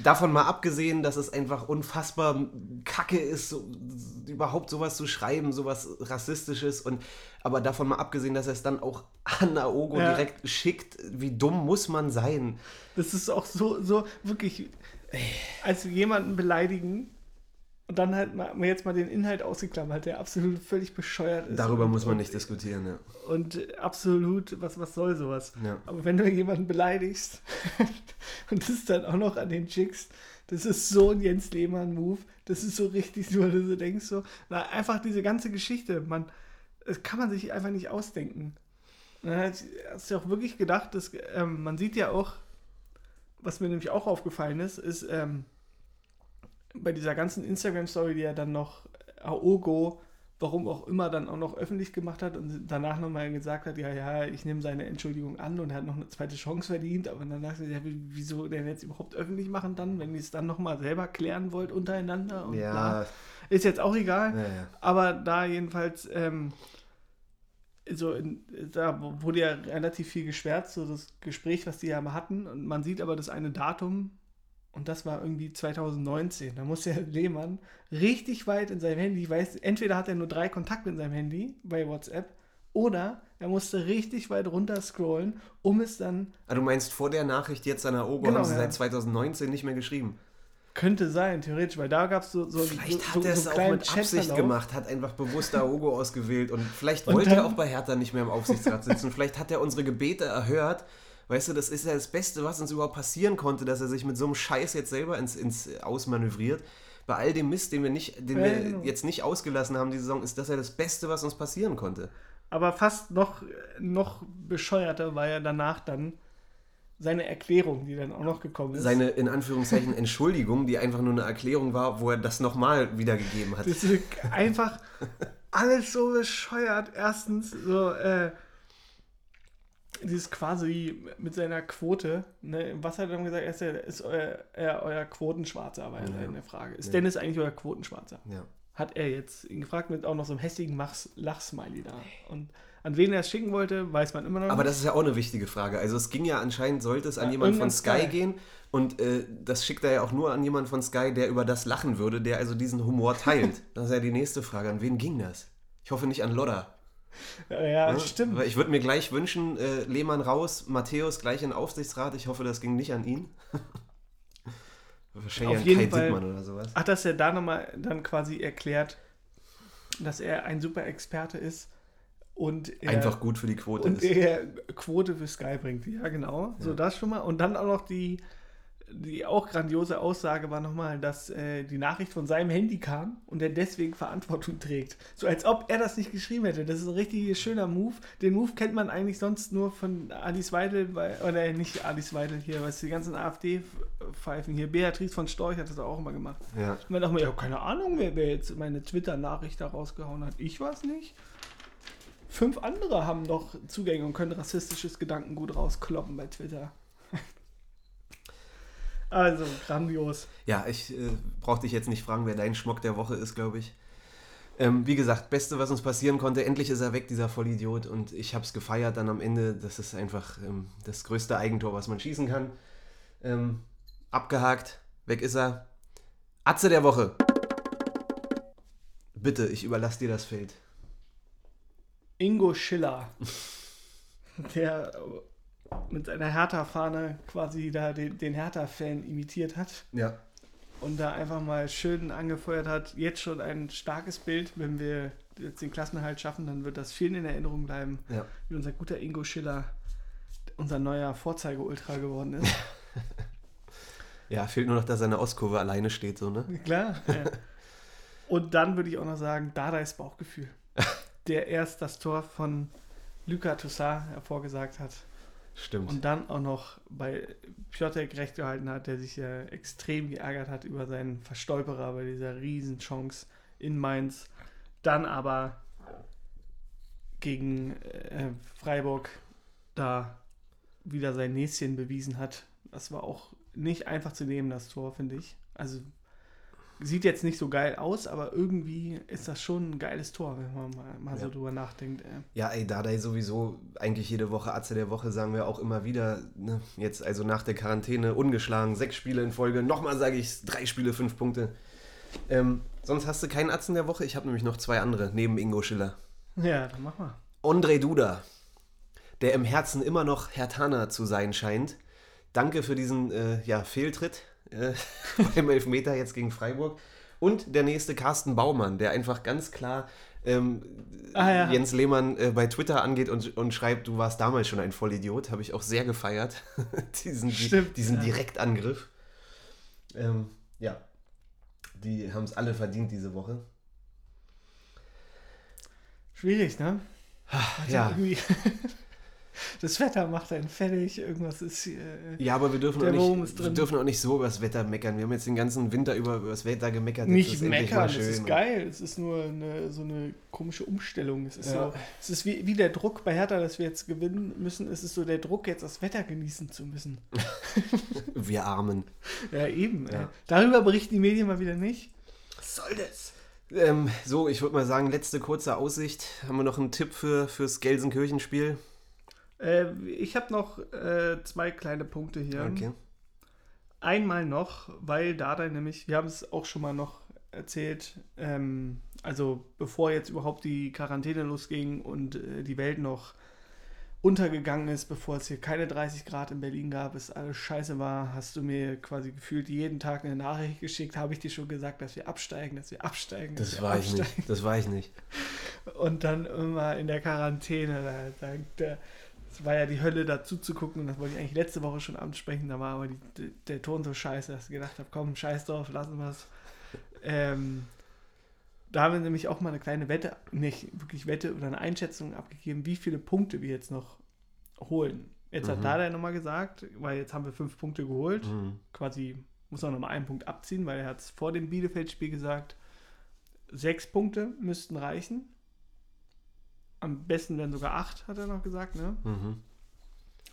davon mal abgesehen, dass es einfach unfassbar kacke ist, so, überhaupt sowas zu schreiben, sowas rassistisches und aber davon mal abgesehen, dass er es dann auch *laughs* an Aogo Ja. direkt schickt, wie dumm muss man sein? Das ist auch so, so wirklich, als jemanden beleidigen und dann halt mal, jetzt mal den Inhalt ausgeklammert, der absolut völlig bescheuert ist. Darüber und, muss man nicht diskutieren, ja. Und absolut, was, was soll sowas? ja. Aber wenn du jemanden beleidigst *laughs* und das dann auch noch an den schickst, das ist so ein Jens Lehmann-Move. Das ist so richtig, so, du denkst so, na, einfach diese ganze Geschichte, man, das kann man sich einfach nicht ausdenken. Und dann hat- hast du auch wirklich gedacht, dass, ähm, man sieht ja auch, was mir nämlich auch aufgefallen ist, ist ähm, bei dieser ganzen Instagram-Story, die er dann noch Aogo, warum auch immer, dann auch noch öffentlich gemacht hat und danach nochmal gesagt hat, ja, ja, ich nehme seine Entschuldigung an und er hat noch eine zweite Chance verdient, aber dann dachte ich, ja, wie- wieso denn jetzt überhaupt öffentlich machen dann, wenn ihr es dann nochmal selber klären wollt untereinander und bla. Ja, Ist jetzt auch egal. ja, ja. Aber da jedenfalls, ähm, so in, da wurde ja relativ viel geschwärzt, so das Gespräch, was die ja mal hatten. Und man sieht aber das eine Datum, und das war irgendwie 2019. Da muss ja *laughs* Lehmann richtig weit in seinem Handy, ich weiß, entweder hat er nur drei Kontakte in seinem Handy bei WhatsApp, oder er musste richtig weit runter scrollen, um es dann, Ah, du meinst vor der Nachricht jetzt an Aogo Genau, haben sie ja. seit 2019 nicht mehr geschrieben? könnte sein, theoretisch, weil da gab es so, so, Vielleicht so, hat er es auch mit Absicht Chatverlauf. gemacht, hat einfach bewusst Aogo ausgewählt und vielleicht *laughs* Und wollte dann- er auch bei Hertha nicht mehr im Aufsichtsrat sitzen. vielleicht hat er unsere Gebete erhört. Weißt du, das ist ja das Beste, was uns überhaupt passieren konnte, dass er sich mit so einem Scheiß jetzt selber ins, ins Ausmanövriert. Bei all dem Mist, den wir, nicht, den wir genau. jetzt nicht ausgelassen haben, die Saison, ist das ja das Beste, was uns passieren konnte. Aber fast noch, noch bescheuerter war ja danach dann seine Erklärung, die dann auch noch gekommen ist. Seine in Anführungszeichen *laughs* Entschuldigung, die einfach nur eine Erklärung war, wo er das nochmal wiedergegeben hat. Das ist einfach alles so bescheuert. Erstens, so, äh, dieses quasi mit seiner Quote, ne, was hat er dann gesagt? Er ist, ja, ist euer, er euer Quotenschwarzer, war ja seine Frage. Ist Ja. Dennis eigentlich euer Quotenschwarzer? Ja. hat er jetzt ihn gefragt mit auch noch so einem hässlichen Machs- Lachsmiley da. Und an wen er es schicken wollte, weiß man immer noch Aber nicht. das ist ja auch eine wichtige Frage. Also es ging ja anscheinend, sollte es an Ja, jemanden von Sky, Sky. gehen. Und äh, das schickt er ja auch nur an jemanden von Sky, der über das lachen würde, der also diesen Humor teilt. *laughs* Das ist ja die nächste Frage. An wen ging das? Ich hoffe nicht an Lodder. Ja, ja, ne? stimmt. Weil ich würde mir gleich wünschen, äh, Lehmann raus, Matthäus gleich in Aufsichtsrat. Ich hoffe, das ging nicht an ihn. *laughs* Wahrscheinlich Auf an jeden Kai Fall. Dittmann oder sowas. Ach, dass er da nochmal dann quasi erklärt, dass er ein super Experte ist und er, Einfach gut für die Quote und ist. er Quote für Sky bringt. Ja, genau. So das schon mal. Und dann auch noch die, die auch grandiose Aussage war nochmal, dass äh, die Nachricht von seinem Handy kam und er deswegen Verantwortung trägt. So als ob er das nicht geschrieben hätte. Das ist ein richtig schöner Move. Den Move kennt man eigentlich sonst nur von Alice Weidel, weil, oder nicht Alice Weidel hier, was die ganzen AfD-Pfeifen hier. Beatrice von Storch hat das auch immer gemacht. Ja. Und dann dachte ich mir, ja, keine Ahnung, wer, wer jetzt meine Twitter-Nachricht da rausgehauen hat. Ich es nicht. Fünf andere haben doch Zugänge und können rassistisches Gedankengut rauskloppen bei Twitter. Also, grandios. Ja, ich äh, brauche dich jetzt nicht fragen, wer dein Schmock der Woche ist, glaube ich. Ähm, wie gesagt, Beste, was uns passieren konnte, endlich ist er weg, dieser Vollidiot. Und ich habe es gefeiert dann am Ende. Das ist einfach ähm, das größte Eigentor, was man schießen kann. Ähm, abgehakt, weg ist er. Atze der Woche. Bitte, ich überlasse dir das Feld. Ingo Schiller, *laughs* der mit seiner Hertha-Fahne quasi da den, den Hertha-Fan imitiert hat. Ja. und da einfach mal schön angefeuert hat. Jetzt schon ein starkes Bild. Wenn wir jetzt den Klassenhalt schaffen, dann wird das vielen in Erinnerung bleiben, Ja. wie unser guter Ingo Schiller unser neuer Vorzeige-Ultra geworden ist. *laughs* Ja, fehlt nur noch, dass seine Ostkurve alleine steht, so, ne? Klar. Ja. Und dann würde ich auch noch sagen, Dardais Bauchgefühl, *laughs* der erst das Tor von Luka Toussaint hervorgesagt hat Stimmt. und dann auch noch bei Piotek recht gehalten hat, der sich ja extrem geärgert hat über seinen Verstolperer bei dieser Riesenchance in Mainz. Dann aber gegen äh, Freiburg da wieder sein Näschen bewiesen hat. Das war auch nicht einfach zu nehmen, das Tor, finde ich. Also sieht jetzt nicht so geil aus, aber irgendwie ist das schon ein geiles Tor, wenn man mal, mal so Ja. drüber nachdenkt. Äh. Ja, ey, Dardai sowieso eigentlich jede Woche Atze der Woche, sagen wir auch immer wieder. Ne? Jetzt also nach der Quarantäne ungeschlagen, sechs Spiele in Folge. Nochmal sage ich drei Spiele, fünf Punkte. Ähm, sonst hast du keinen Atzen der Woche. Ich habe nämlich noch zwei andere neben Ingo Schiller. Ja, dann mach mal. Andre Duda, der im Herzen immer noch Hertaner zu sein scheint. Danke für diesen äh, ja, Fehltritt äh, *laughs* beim Elfmeter jetzt gegen Freiburg. Und der nächste Carsten Baumann, der einfach ganz klar ähm, Ah, ja. Jens Lehmann äh, bei Twitter angeht und, und schreibt, du warst damals schon ein Vollidiot. Habe ich auch sehr gefeiert. *laughs* diesen Stimmt, diesen ja. Direktangriff. Ähm, ja, die haben es alle verdient diese Woche. Schwierig, ne? Also Ja. *laughs* Das Wetter macht einen fertig, irgendwas ist. Äh, Ja, aber wir dürfen, auch nicht, wir dürfen auch nicht so über das Wetter meckern. Wir haben jetzt den ganzen Winter über, über das Wetter gemeckert. Nicht meckern, das ist geil. Es ist nur eine, so eine komische Umstellung. Es ist, Ja. so, es ist wie, wie der Druck bei Hertha, dass wir jetzt gewinnen müssen. Es ist so der Druck, jetzt das Wetter genießen zu müssen. *laughs* Wir Armen. Ja, eben. Ja. Darüber berichten die Medien mal wieder nicht. Was soll das? Ähm, so, ich würde mal sagen, letzte kurze Aussicht. Haben wir noch einen Tipp für, fürs Gelsenkirchen-Spiel? Äh, ich habe noch äh, zwei kleine Punkte hier. Okay. Einmal noch, weil Dada nämlich, wir haben es auch schon mal noch erzählt, ähm, also bevor jetzt überhaupt die Quarantäne losging und äh, die Welt noch untergegangen ist, bevor es hier keine 30 Grad in Berlin gab, es alles scheiße war, hast du mir quasi gefühlt jeden Tag eine Nachricht geschickt, habe ich dir schon gesagt, dass wir absteigen, dass wir absteigen. dass Das wir war ich nicht. Das war ich nicht. *laughs* Und dann immer in der Quarantäne, da, da, da, es war ja die Hölle dazu zu gucken und das wollte ich eigentlich letzte Woche schon ansprechen, da war aber die, der, der Ton so scheiße, dass ich gedacht habe, komm, scheiß drauf, lassen wir es. Ähm, da haben wir nämlich auch mal eine kleine Wette, nicht wirklich Wette oder eine Einschätzung abgegeben, wie viele Punkte wir jetzt noch holen. Jetzt hat Mhm. Dada nochmal gesagt, weil jetzt haben wir fünf Punkte geholt, Mhm. quasi muss er nochmal einen Punkt abziehen, weil er hat es vor dem Bielefeld-Spiel gesagt, sechs Punkte müssten reichen. Am besten wären sogar acht, hat er noch gesagt, ne? Mhm.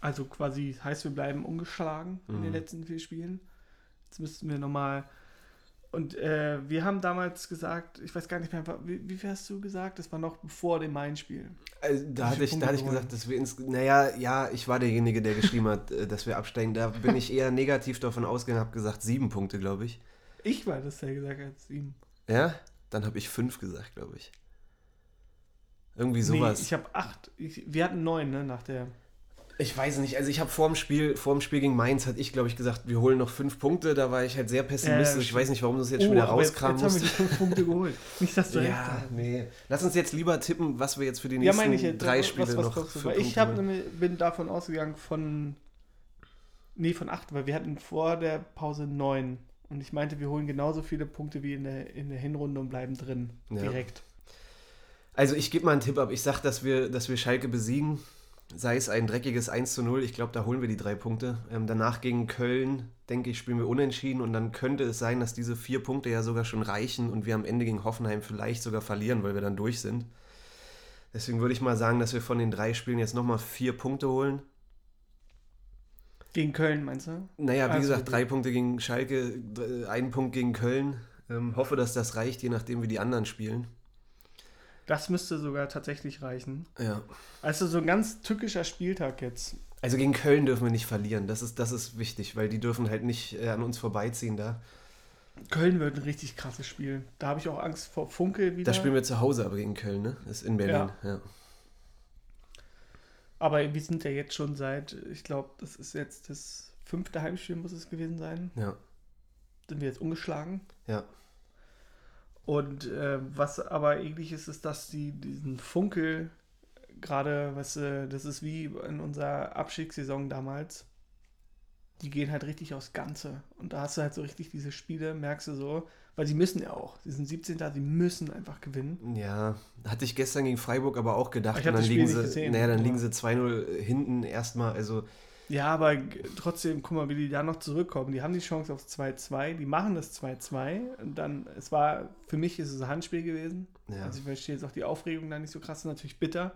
Also quasi heißt, wir bleiben ungeschlagen in den Mhm. letzten vier Spielen. Jetzt müssten wir nochmal Und äh, wir haben damals gesagt, ich weiß gar nicht mehr, wie, wie viel hast du gesagt? Das war noch bevor dem Main-Spiel. Also, da hatte ich, da hatte ich gesagt, dass wir ins. Naja, ja, ich war derjenige, der geschrieben hat, äh, dass wir absteigen. Da bin ich eher negativ davon ausgegangen, habe gesagt, sieben Punkte, glaube ich. Ich war das, der gesagt hat, sieben. Ja? Dann habe ich fünf gesagt, glaube ich. Irgendwie sowas. Nee, ich habe acht. Ich, wir hatten neun, ne, nach der. Ich weiß nicht, also ich habe vor dem Spiel, vor dem Spiel gegen Mainz, hatte ich glaube ich gesagt, wir holen noch fünf Punkte. Da war ich halt sehr pessimistisch. Äh, ich weiß nicht, warum du es jetzt oh, schon wieder rauskramen musst. Jetzt, jetzt haben wir die fünf Punkte *laughs* geholt. Nicht, dass du Ja, nee. Lass uns jetzt lieber tippen, was wir jetzt für die nächsten ja, ich, drei Spiele was, was noch für Punkte Ich hab, bin davon ausgegangen von nee, von acht, weil wir hatten vor der Pause neun. Und ich meinte, wir holen genauso viele Punkte wie in der, in der Hinrunde und bleiben drin. Ja. Direkt. Also ich gebe mal einen Tipp ab. Ich sage, dass wir, dass wir Schalke besiegen sei es ein dreckiges 1 zu 0, ich glaube, da holen wir die drei Punkte. Ähm, danach gegen Köln, denke ich, spielen wir unentschieden und dann könnte es sein, dass diese vier Punkte ja sogar schon reichen und wir am Ende gegen Hoffenheim vielleicht sogar verlieren, weil wir dann durch sind. Deswegen würde ich mal sagen, dass wir von den drei Spielen jetzt nochmal vier Punkte holen. Gegen Köln, meinst du? Naja, wie also, gesagt, drei Punkte gegen Schalke, ein Punkt gegen Köln. Ähm, hoffe, dass das reicht, je nachdem, wie die anderen spielen. Das müsste sogar tatsächlich reichen. Ja. Also so ein ganz tückischer Spieltag jetzt. Also gegen Köln dürfen wir nicht verlieren. Das ist, das ist wichtig, weil die dürfen halt nicht äh, an uns vorbeiziehen da. Köln wird ein richtig krasses Spiel. Da habe ich auch Angst vor Funkel wieder. Da spielen wir zu Hause aber gegen Köln, ne? Das ist in Berlin, ja. ja. Aber wir sind ja jetzt schon seit, ich glaube, das ist jetzt das fünfte Heimspiel, muss es gewesen sein. Ja. Sind wir jetzt ungeschlagen? Ja. Und äh, was aber ähnlich ist, ist, dass die diesen Funkel gerade, was äh, das ist wie in unserer Abstiegssaison damals, die gehen halt richtig aufs Ganze. Und da hast du halt so richtig diese Spiele, merkst du so, weil sie müssen ja auch. Sie sind 17. Sie müssen einfach gewinnen. Ja, hatte ich gestern gegen Freiburg aber auch gedacht. Ich und dann liegen sie, gesehen, naja, dann liegen sie 2-0 hinten erstmal. Also ja, aber trotzdem, guck mal, wie die da noch zurückkommen. Die haben die Chance aufs 2-2, die machen das 2-2. Und dann, es war, für mich ist es ein Handspiel gewesen. Ja. Also ich verstehe jetzt auch die Aufregung da nicht so krass, natürlich bitter.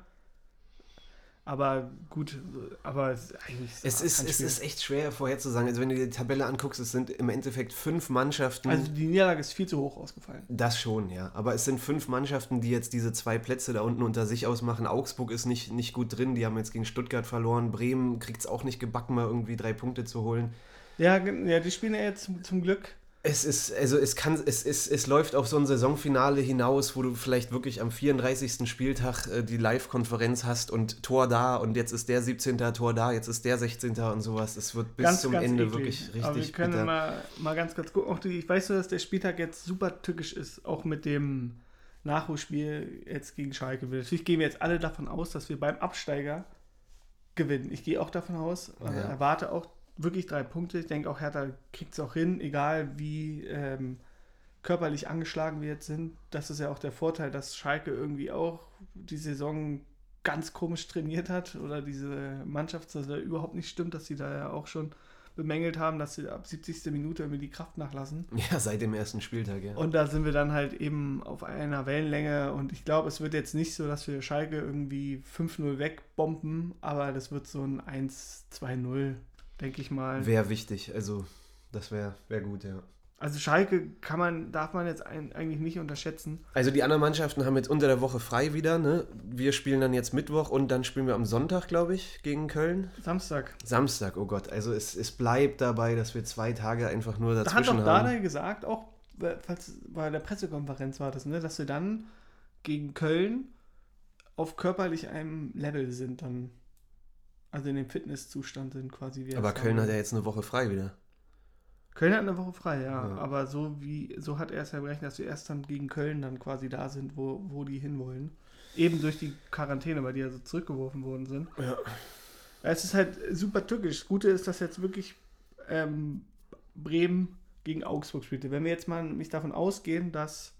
Aber gut, aber eigentlich ist es ist, es ist echt schwer vorherzusagen. Also wenn du dir die Tabelle anguckst, es sind im Endeffekt fünf Mannschaften. Also die Niederlage ist viel zu hoch ausgefallen. Das schon, ja. Aber es sind fünf Mannschaften, die jetzt diese zwei Plätze da unten unter sich ausmachen. Augsburg ist nicht, nicht gut drin, die haben jetzt gegen Stuttgart verloren. Bremen kriegt es auch nicht gebacken, mal irgendwie drei Punkte zu holen. Ja, ja die spielen ja jetzt zum, zum Glück es ist, also es kann, es, es, es läuft auf so ein Saisonfinale hinaus, wo du vielleicht wirklich am 34. Spieltag äh, die Live-Konferenz hast und Tor da und jetzt ist der 17. Tor da, jetzt ist der 16. und sowas. Es wird bis ganz, zum ganz Ende eklig. wirklich richtig. Aber wir können mal, mal ganz kurz gucken. Auch die, ich weiß nur, dass der Spieltag jetzt super tückisch ist, auch mit dem Nachholspiel jetzt gegen Schalke. Natürlich gehen wir jetzt alle davon aus, dass wir beim Absteiger gewinnen. Ich gehe auch davon aus, ja. erwarte auch wirklich drei Punkte. Ich denke auch, Hertha kriegt es auch hin, egal wie ähm, körperlich angeschlagen wir jetzt sind. Das ist ja auch der Vorteil, dass Schalke irgendwie auch die Saison ganz komisch trainiert hat oder diese Mannschaft, dass da überhaupt nicht stimmt, dass sie da ja auch schon bemängelt haben, dass sie ab 70. Minute irgendwie die Kraft nachlassen. *laughs* Ja, seit dem ersten Spieltag, ja. Und da sind wir dann halt eben auf einer Wellenlänge und ich glaube, es wird jetzt nicht so, dass wir Schalke irgendwie 5-0 wegbomben, aber das wird so ein 1-2-0 denke ich mal. Wäre wichtig, also das wäre wär gut, ja. Also Schalke kann man, darf man jetzt ein, eigentlich nicht unterschätzen. Also die anderen Mannschaften haben jetzt unter der Woche frei wieder, ne? Wir spielen dann jetzt Mittwoch und dann spielen wir am Sonntag, glaube ich, gegen Köln. Samstag. Samstag, oh Gott. Also es, es bleibt dabei, dass wir zwei Tage einfach nur dazwischen da hat doch Dada gesagt, auch falls bei der Pressekonferenz war das, ne, dass wir dann gegen Köln auf körperlich einem Level sind dann. Also in dem Fitnesszustand sind quasi wir. Aber Köln hat ja jetzt eine Woche frei wieder. Köln hat eine Woche frei, ja. ja. Aber so wie, so hat er es ja berechnet, dass wir erst dann gegen Köln dann quasi da sind, wo, wo die hinwollen. Eben durch die Quarantäne, weil die ja so zurückgeworfen worden sind. Ja. Es ist halt super tückisch. Das Gute ist, dass jetzt wirklich ähm, Bremen gegen Augsburg spielte. Wenn wir jetzt mal nicht davon ausgehen, dass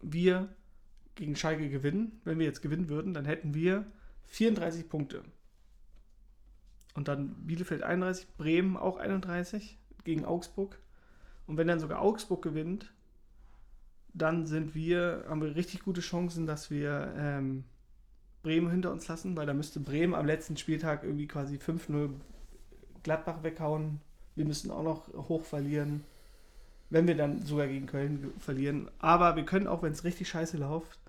wir gegen Schalke gewinnen, wenn wir jetzt gewinnen würden, dann hätten wir 34 Punkte. Und dann Bielefeld 31, Bremen auch 31 gegen Augsburg. Und wenn dann sogar Augsburg gewinnt, dann sind wir, haben wir richtig gute Chancen, dass wir ähm, Bremen hinter uns lassen, weil da müsste Bremen am letzten Spieltag irgendwie quasi 5-0 Gladbach weghauen. Wir müssen auch noch hoch verlieren. wenn wir dann sogar gegen Köln verlieren. Aber wir können auch, wenn es richtig scheiße läuft,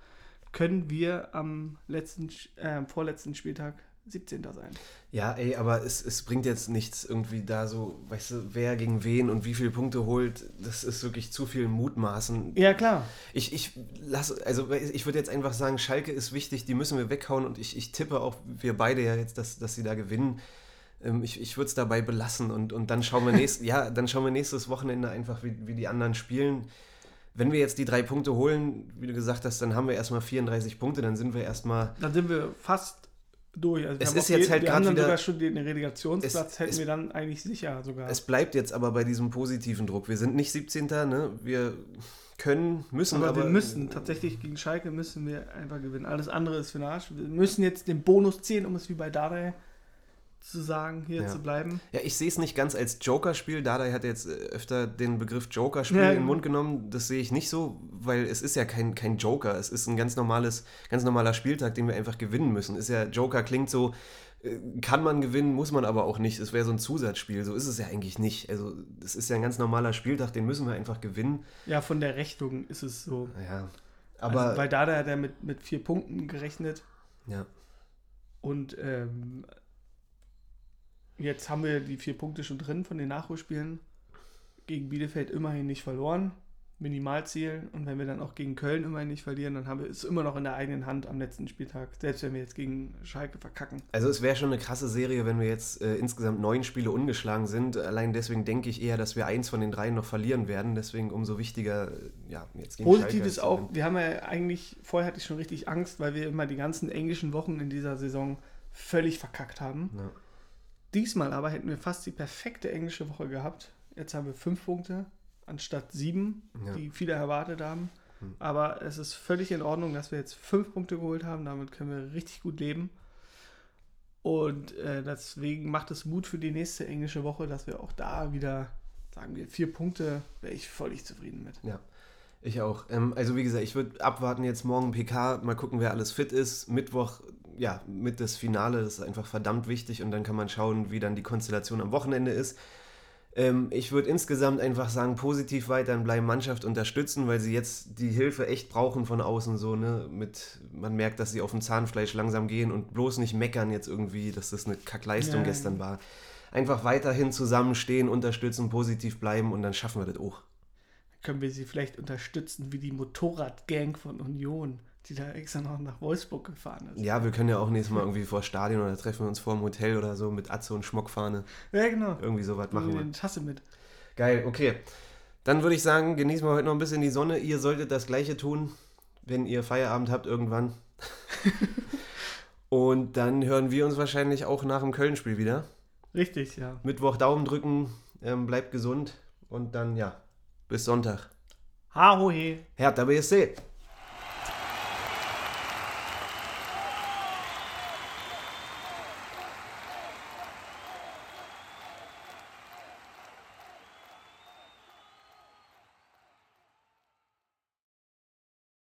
können wir am letzten, äh, vorletzten Spieltag 17. sein. Ja, ey, aber es, es bringt jetzt nichts irgendwie da so, weißt du, wer gegen wen und wie viele Punkte holt. Das ist wirklich zu viel Mutmaßen. Ja, klar. Ich, ich lasse, also ich würde jetzt einfach sagen, Schalke ist wichtig, die müssen wir weghauen und ich, ich tippe auch, wir beide ja jetzt, dass, dass sie da gewinnen. Ähm, Ich, ich würde es dabei belassen und, und dann schauen wir *laughs* nächst, ja, dann schauen wir nächstes Wochenende einfach, wie, wie die anderen spielen. Wenn wir jetzt die drei Punkte holen, wie du gesagt hast, dann haben wir erstmal 34 Punkte, dann sind wir erstmal. Dann sind wir fast durch. Also Es ist jetzt je- halt dann wieder- sogar schon den Relegationsplatz, Es- hätten es- wir dann eigentlich sicher sogar. Es bleibt jetzt aber bei diesem positiven Druck. Wir sind nicht 17. Ne? Wir können, müssen aber, aber. wir müssen, tatsächlich gegen Schalke müssen wir einfach gewinnen. Alles andere ist für den Arsch. Wir müssen jetzt den Bonus ziehen, um es wie bei Dardai zu sagen, hier Ja. zu bleiben. Ja, ich sehe es nicht ganz als Joker-Spiel. Dada hat jetzt äh, öfter den Begriff Joker-Spiel Ja, in den. Mund genommen. Das sehe ich nicht so, weil es ist ja kein, kein Joker. Es ist ein ganz normales, ganz normaler Spieltag, den wir einfach gewinnen müssen. Ist ja, Joker klingt so, äh, kann man gewinnen, muss man aber auch nicht. Es wäre so ein Zusatzspiel. So ist es ja eigentlich nicht. Also, es ist ja ein ganz normaler Spieltag, den müssen wir einfach gewinnen. Ja, von der Rechnung ist es so. Ja. Aber Aber, also, weil Dardai hat er mit, mit vier Punkten gerechnet ja. und ähm, jetzt haben wir die vier Punkte schon drin von den Nachholspielen. Gegen Bielefeld immerhin nicht verloren. Minimalziel. Und wenn wir dann auch gegen Köln immerhin nicht verlieren, dann haben wir es immer noch in der eigenen Hand am letzten Spieltag. Selbst wenn wir jetzt gegen Schalke verkacken. Also es wäre schon eine krasse Serie, wenn wir jetzt äh, insgesamt neun Spiele ungeschlagen sind. Allein deswegen denke ich eher, dass wir eins von den dreien noch verlieren werden. Deswegen umso wichtiger, äh, ja, jetzt gegen Positiv Schalke ist auch, wir haben ja eigentlich, vorher hatte ich schon richtig Angst, weil wir immer die ganzen englischen Wochen in dieser Saison völlig verkackt haben. Ja. Diesmal aber hätten wir fast die perfekte englische Woche gehabt. Jetzt haben wir fünf Punkte anstatt sieben, Ja. die viele erwartet haben. Hm. Aber es ist völlig in Ordnung, dass wir jetzt fünf Punkte geholt haben. Damit können wir richtig gut leben. Und äh, deswegen macht es Mut für die nächste englische Woche, dass wir auch da wieder, sagen wir, vier Punkte, wäre ich völlig zufrieden mit. Ja, ich auch. Ähm, also wie gesagt, ich würde abwarten jetzt morgen PK, mal gucken, wer alles fit ist. Mittwoch, ja, mit das Finale, das ist einfach verdammt wichtig und dann kann man schauen, wie dann die Konstellation am Wochenende ist. Ähm, ich würde insgesamt einfach sagen, positiv weiterhin bleiben, Mannschaft unterstützen, weil sie jetzt die Hilfe echt brauchen von außen so, ne? Mit, man merkt, dass sie auf dem Zahnfleisch langsam gehen und bloß nicht meckern jetzt irgendwie, dass das eine Kackleistung Ja, gestern war. Einfach weiterhin zusammenstehen, unterstützen, positiv bleiben und dann schaffen wir das auch. Können wir sie vielleicht unterstützen wie die Motorradgang von Union, die da extra noch nach Wolfsburg gefahren ist. Ja, wir können ja auch nächstes Mal irgendwie vor Stadion oder treffen wir uns vor dem Hotel oder so mit Atze und Schmockfahne. Ja, genau. Irgendwie sowas machen wir. eine Tasse mit. Geil, okay. Dann würde ich sagen, genießen wir heute noch ein bisschen die Sonne. Ihr solltet das gleiche tun, wenn ihr Feierabend habt irgendwann. *laughs* und dann hören wir uns wahrscheinlich auch nach dem Köln-Spiel wieder. Richtig, ja. Mittwoch Daumen drücken, ähm, bleibt gesund und dann ja, bis Sonntag. Ha, ho, he. Hertha BSC.